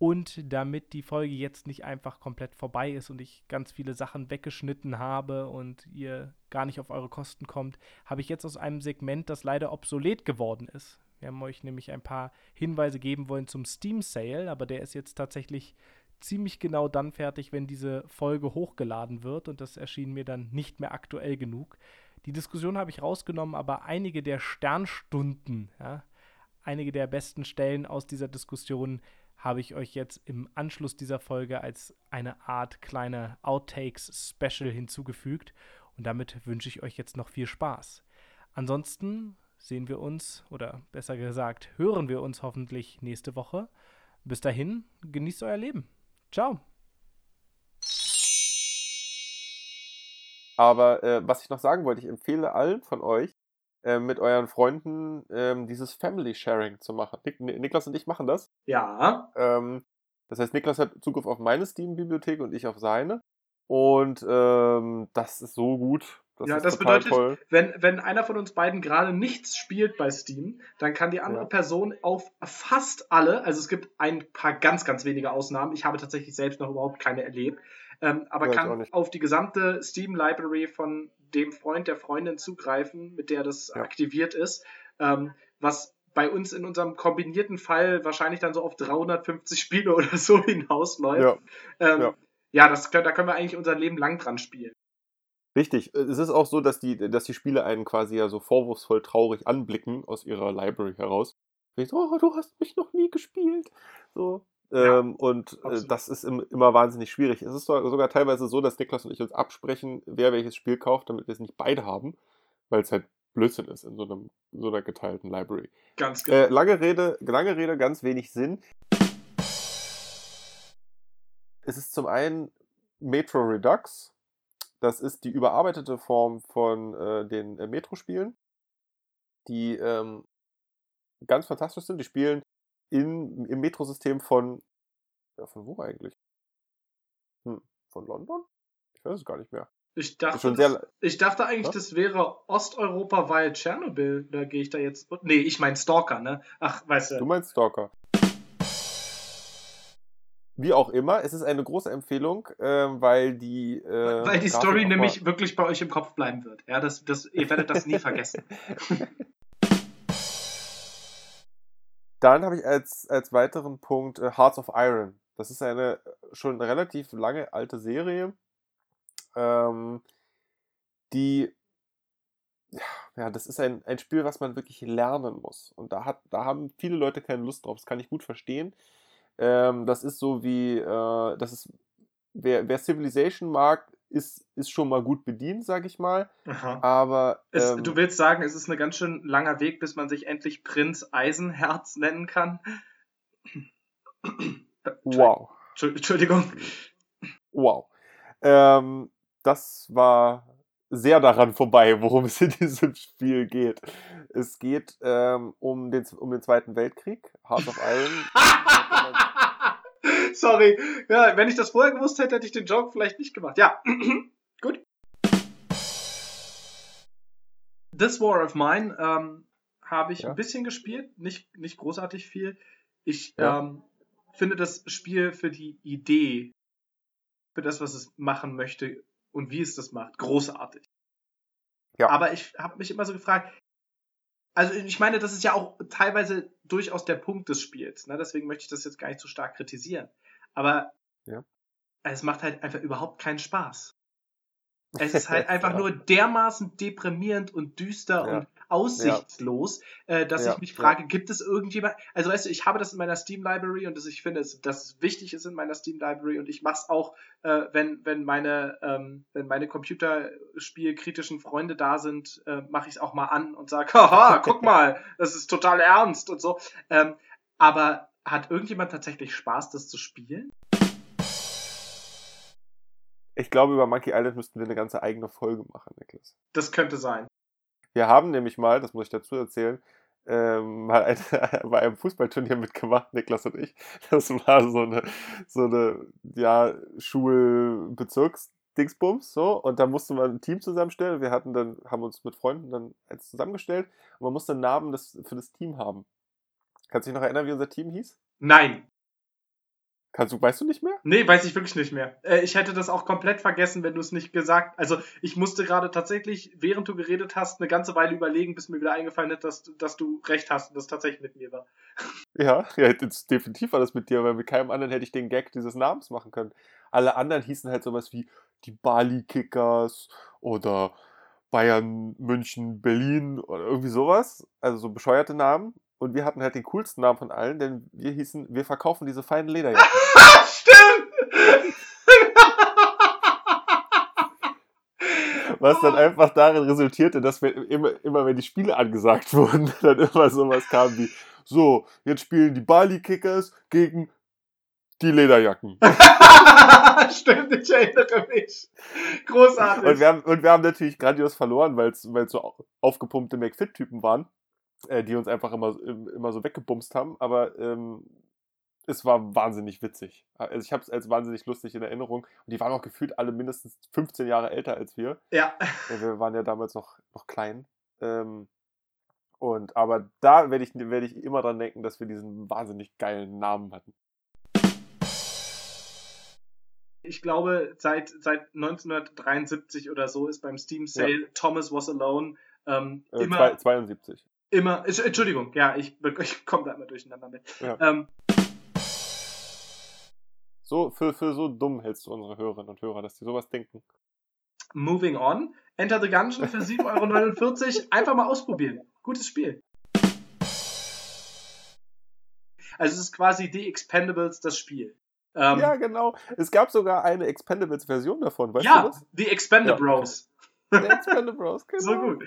Und damit die Folge jetzt nicht einfach komplett vorbei ist und ich ganz viele Sachen weggeschnitten habe und ihr gar nicht auf eure Kosten kommt, habe ich jetzt aus einem Segment, das leider obsolet geworden ist. Wir haben euch nämlich ein paar Hinweise geben wollen zum Steam Sale, aber der ist jetzt tatsächlich ziemlich genau dann fertig, wenn diese Folge hochgeladen wird und das erschien mir dann nicht mehr aktuell genug. Die Diskussion habe ich rausgenommen, aber einige der Sternstunden, ja, einige der besten Stellen aus dieser Diskussion habe ich euch jetzt im Anschluss dieser Folge als eine Art kleine Outtakes-Special hinzugefügt und damit wünsche ich euch jetzt noch viel Spaß. Ansonsten sehen wir uns, oder besser gesagt, hören wir uns hoffentlich nächste Woche. Bis dahin, genießt euer Leben. Ciao. Aber äh, was ich noch sagen wollte, ich empfehle allen von euch, äh, mit euren Freunden ähm, dieses Family Sharing zu machen. Nik Niklas und ich machen das. Ja. Ähm, das heißt, Niklas hat Zugriff auf meine Steam-Bibliothek und ich auf seine. Und ähm, das ist so gut. Das ja, ist das bedeutet, toll. wenn, wenn einer von uns beiden gerade nichts spielt bei Steam, dann kann die andere Ja. Person auf fast alle, also es gibt ein paar ganz, ganz wenige Ausnahmen, ich habe tatsächlich selbst noch überhaupt keine erlebt, ähm, aber Ja, kann auf die gesamte Steam-Library von dem Freund der Freundin zugreifen, mit der das Ja. aktiviert ist, ähm, was bei uns in unserem kombinierten Fall wahrscheinlich dann so auf 350 Spiele oder so hinausläuft. Ja, ähm, ja. ja das, da können wir eigentlich unser Leben lang dran spielen. richtig. Es ist auch so, dass die, dass die Spiele einen quasi ja so vorwurfsvoll traurig anblicken aus ihrer Library heraus. Oh, du hast mich noch nie gespielt. So. Ja, ähm, und äh, das ist im, immer wahnsinnig schwierig. Es ist so- sogar teilweise so, dass Niklas und ich uns absprechen, wer welches Spiel kauft, damit wir es nicht beide haben, weil es halt Blödsinn ist in so, einem, so einer geteilten Library. Ganz genau. Äh, lange, Rede, lange Rede, ganz wenig Sinn. Es ist zum einen Metro Redux. Das ist die überarbeitete Form von äh, den äh, Metro-Spielen, die ähm, ganz fantastisch sind. Die spielen in, im Metro-System von, ja, von wo eigentlich? Hm, von London? Ich weiß es gar nicht mehr. Ich dachte, ist schon sehr, das, ich dachte eigentlich, Was? das wäre Osteuropa, weil Tschernobyl. Da gehe ich da jetzt. Nee, ich mein Stalker, ne? Ach, weißt Du du. meinst Stalker. Wie auch immer, es ist eine große Empfehlung, ähm, weil die. Äh, weil die Story nämlich wirklich bei euch im Kopf bleiben wird. Ja, das, das, ihr werdet das nie vergessen. Dann habe ich als, als weiteren Punkt äh, Hearts of Iron. Das ist eine äh, schon relativ lange alte Serie, ähm, die ja, das ist ein, ein Spiel, was man wirklich lernen muss. Und da, hat, da haben viele Leute keine Lust drauf. Das kann ich gut verstehen. Ähm, das ist so wie, äh, das ist, wer, wer Civilization mag, ist, ist schon mal gut bedient, sag ich mal. Aha. Aber Es, ähm, du willst sagen, es ist ein ganz schön langer Weg, bis man sich endlich Prinz Eisenherz nennen kann? wow. Entschu- Entschuldigung. Wow. Ähm, das war sehr daran vorbei, worum es in diesem Spiel geht. Es geht ähm, um, den, um den Zweiten Weltkrieg, Heart of Iron. Sorry. Ja, wenn ich das vorher gewusst hätte, hätte ich den Joke vielleicht nicht gemacht. Ja, gut. This War of Mine ähm, habe ich Ja. ein bisschen gespielt, nicht, nicht großartig viel. Ich Ja. ähm, finde das Spiel für die Idee, für das, was es machen möchte und wie es das macht, großartig. Ja. Aber ich habe mich immer so gefragt, also ich meine, das ist ja auch teilweise durchaus der Punkt des Spiels. Ne? Deswegen möchte ich das jetzt gar nicht so stark kritisieren. Aber Ja. es macht halt einfach überhaupt keinen Spaß. Es ist halt einfach Ja. nur dermaßen deprimierend und düster Ja. und aussichtslos, äh, dass Ja, ich mich ja. frage, gibt es irgendjemand, also weißt du, ich habe das in meiner Steam Library und das, ich finde, es, dass es wichtig ist in meiner Steam Library und ich mache es auch, äh, wenn, wenn meine, ähm, wenn meine Computerspielkritischen Freunde da sind, äh, mache ich es auch mal an und sage, haha, guck mal, das ist total ernst und so. Ähm, aber hat irgendjemand tatsächlich Spaß, das zu spielen? Ich glaube, über Monkey Island müssten wir eine ganze eigene Folge machen, Niklas. Das könnte sein. Wir haben nämlich mal, das muss ich dazu erzählen, ähm, mal ein, bei einem Fußballturnier mitgemacht, Niklas und ich. Das war so eine, so eine ja, Schulbezirks-Dingsbums, so. Und da musste man ein Team zusammenstellen. Wir hatten dann, haben uns mit Freunden dann eins zusammengestellt und man musste einen Namen des, für das Team haben. Kannst du dich noch erinnern, wie unser Team hieß? Nein. Kannst du, weißt du nicht mehr? Nee, weiß ich wirklich nicht mehr. Äh, ich hätte das auch komplett vergessen, wenn du es nicht gesagt Also, ich musste gerade tatsächlich, während du geredet hast, eine ganze Weile überlegen, bis mir wieder eingefallen ist, dass, du- dass du recht hast und das tatsächlich mit mir war. Ja, ja, jetzt definitiv war das mit dir, weil mit keinem anderen hätte ich den Gag dieses Namens machen können. Alle anderen hießen halt sowas wie die Bali Kickers oder Bayern, München, Berlin oder irgendwie sowas. Also so bescheuerte Namen. Und wir hatten halt den coolsten Namen von allen, denn wir hießen, wir verkaufen diese feinen Lederjacken. Stimmt! Was dann einfach darin resultierte, dass wir immer, immer wenn die Spiele angesagt wurden, dann immer sowas kam wie, so, jetzt spielen die Bali Kickers gegen die Lederjacken. Stimmt, ich erinnere mich. Großartig. Und wir haben, und wir haben natürlich grandios verloren, weil es so aufgepumpte McFit-Typen waren, äh, die uns einfach immer, immer so weggebumst haben. Aber ähm, es war wahnsinnig witzig. Also ich habe es als wahnsinnig lustig in Erinnerung. Und die waren auch gefühlt alle mindestens 15 Jahre älter als wir. ja. Weil wir waren ja damals noch, noch klein. Ähm, und aber da werde ich, werd ich immer dran denken, dass wir diesen wahnsinnig geilen Namen hatten. Ich glaube, seit, seit 1973 oder so ist beim Steam Sale Thomas Was Alone ähm, Äh, immer, zwei- 72. immer, Entsch- Entschuldigung, ja, ich, ich komme da immer durcheinander mit. Ja. Ähm, So, für, für so dumm hältst du unsere Hörerinnen und Hörer, dass die sowas denken. moving on. Enter the Gungeon für 7,49 Euro. Einfach mal ausprobieren. Gutes Spiel. Also es ist quasi The Expendables, das Spiel. Ähm, Ja, genau. Es gab sogar eine Expendables-Version davon, weißt du ja das? The Expendables. Der Expendables, genau. So gut.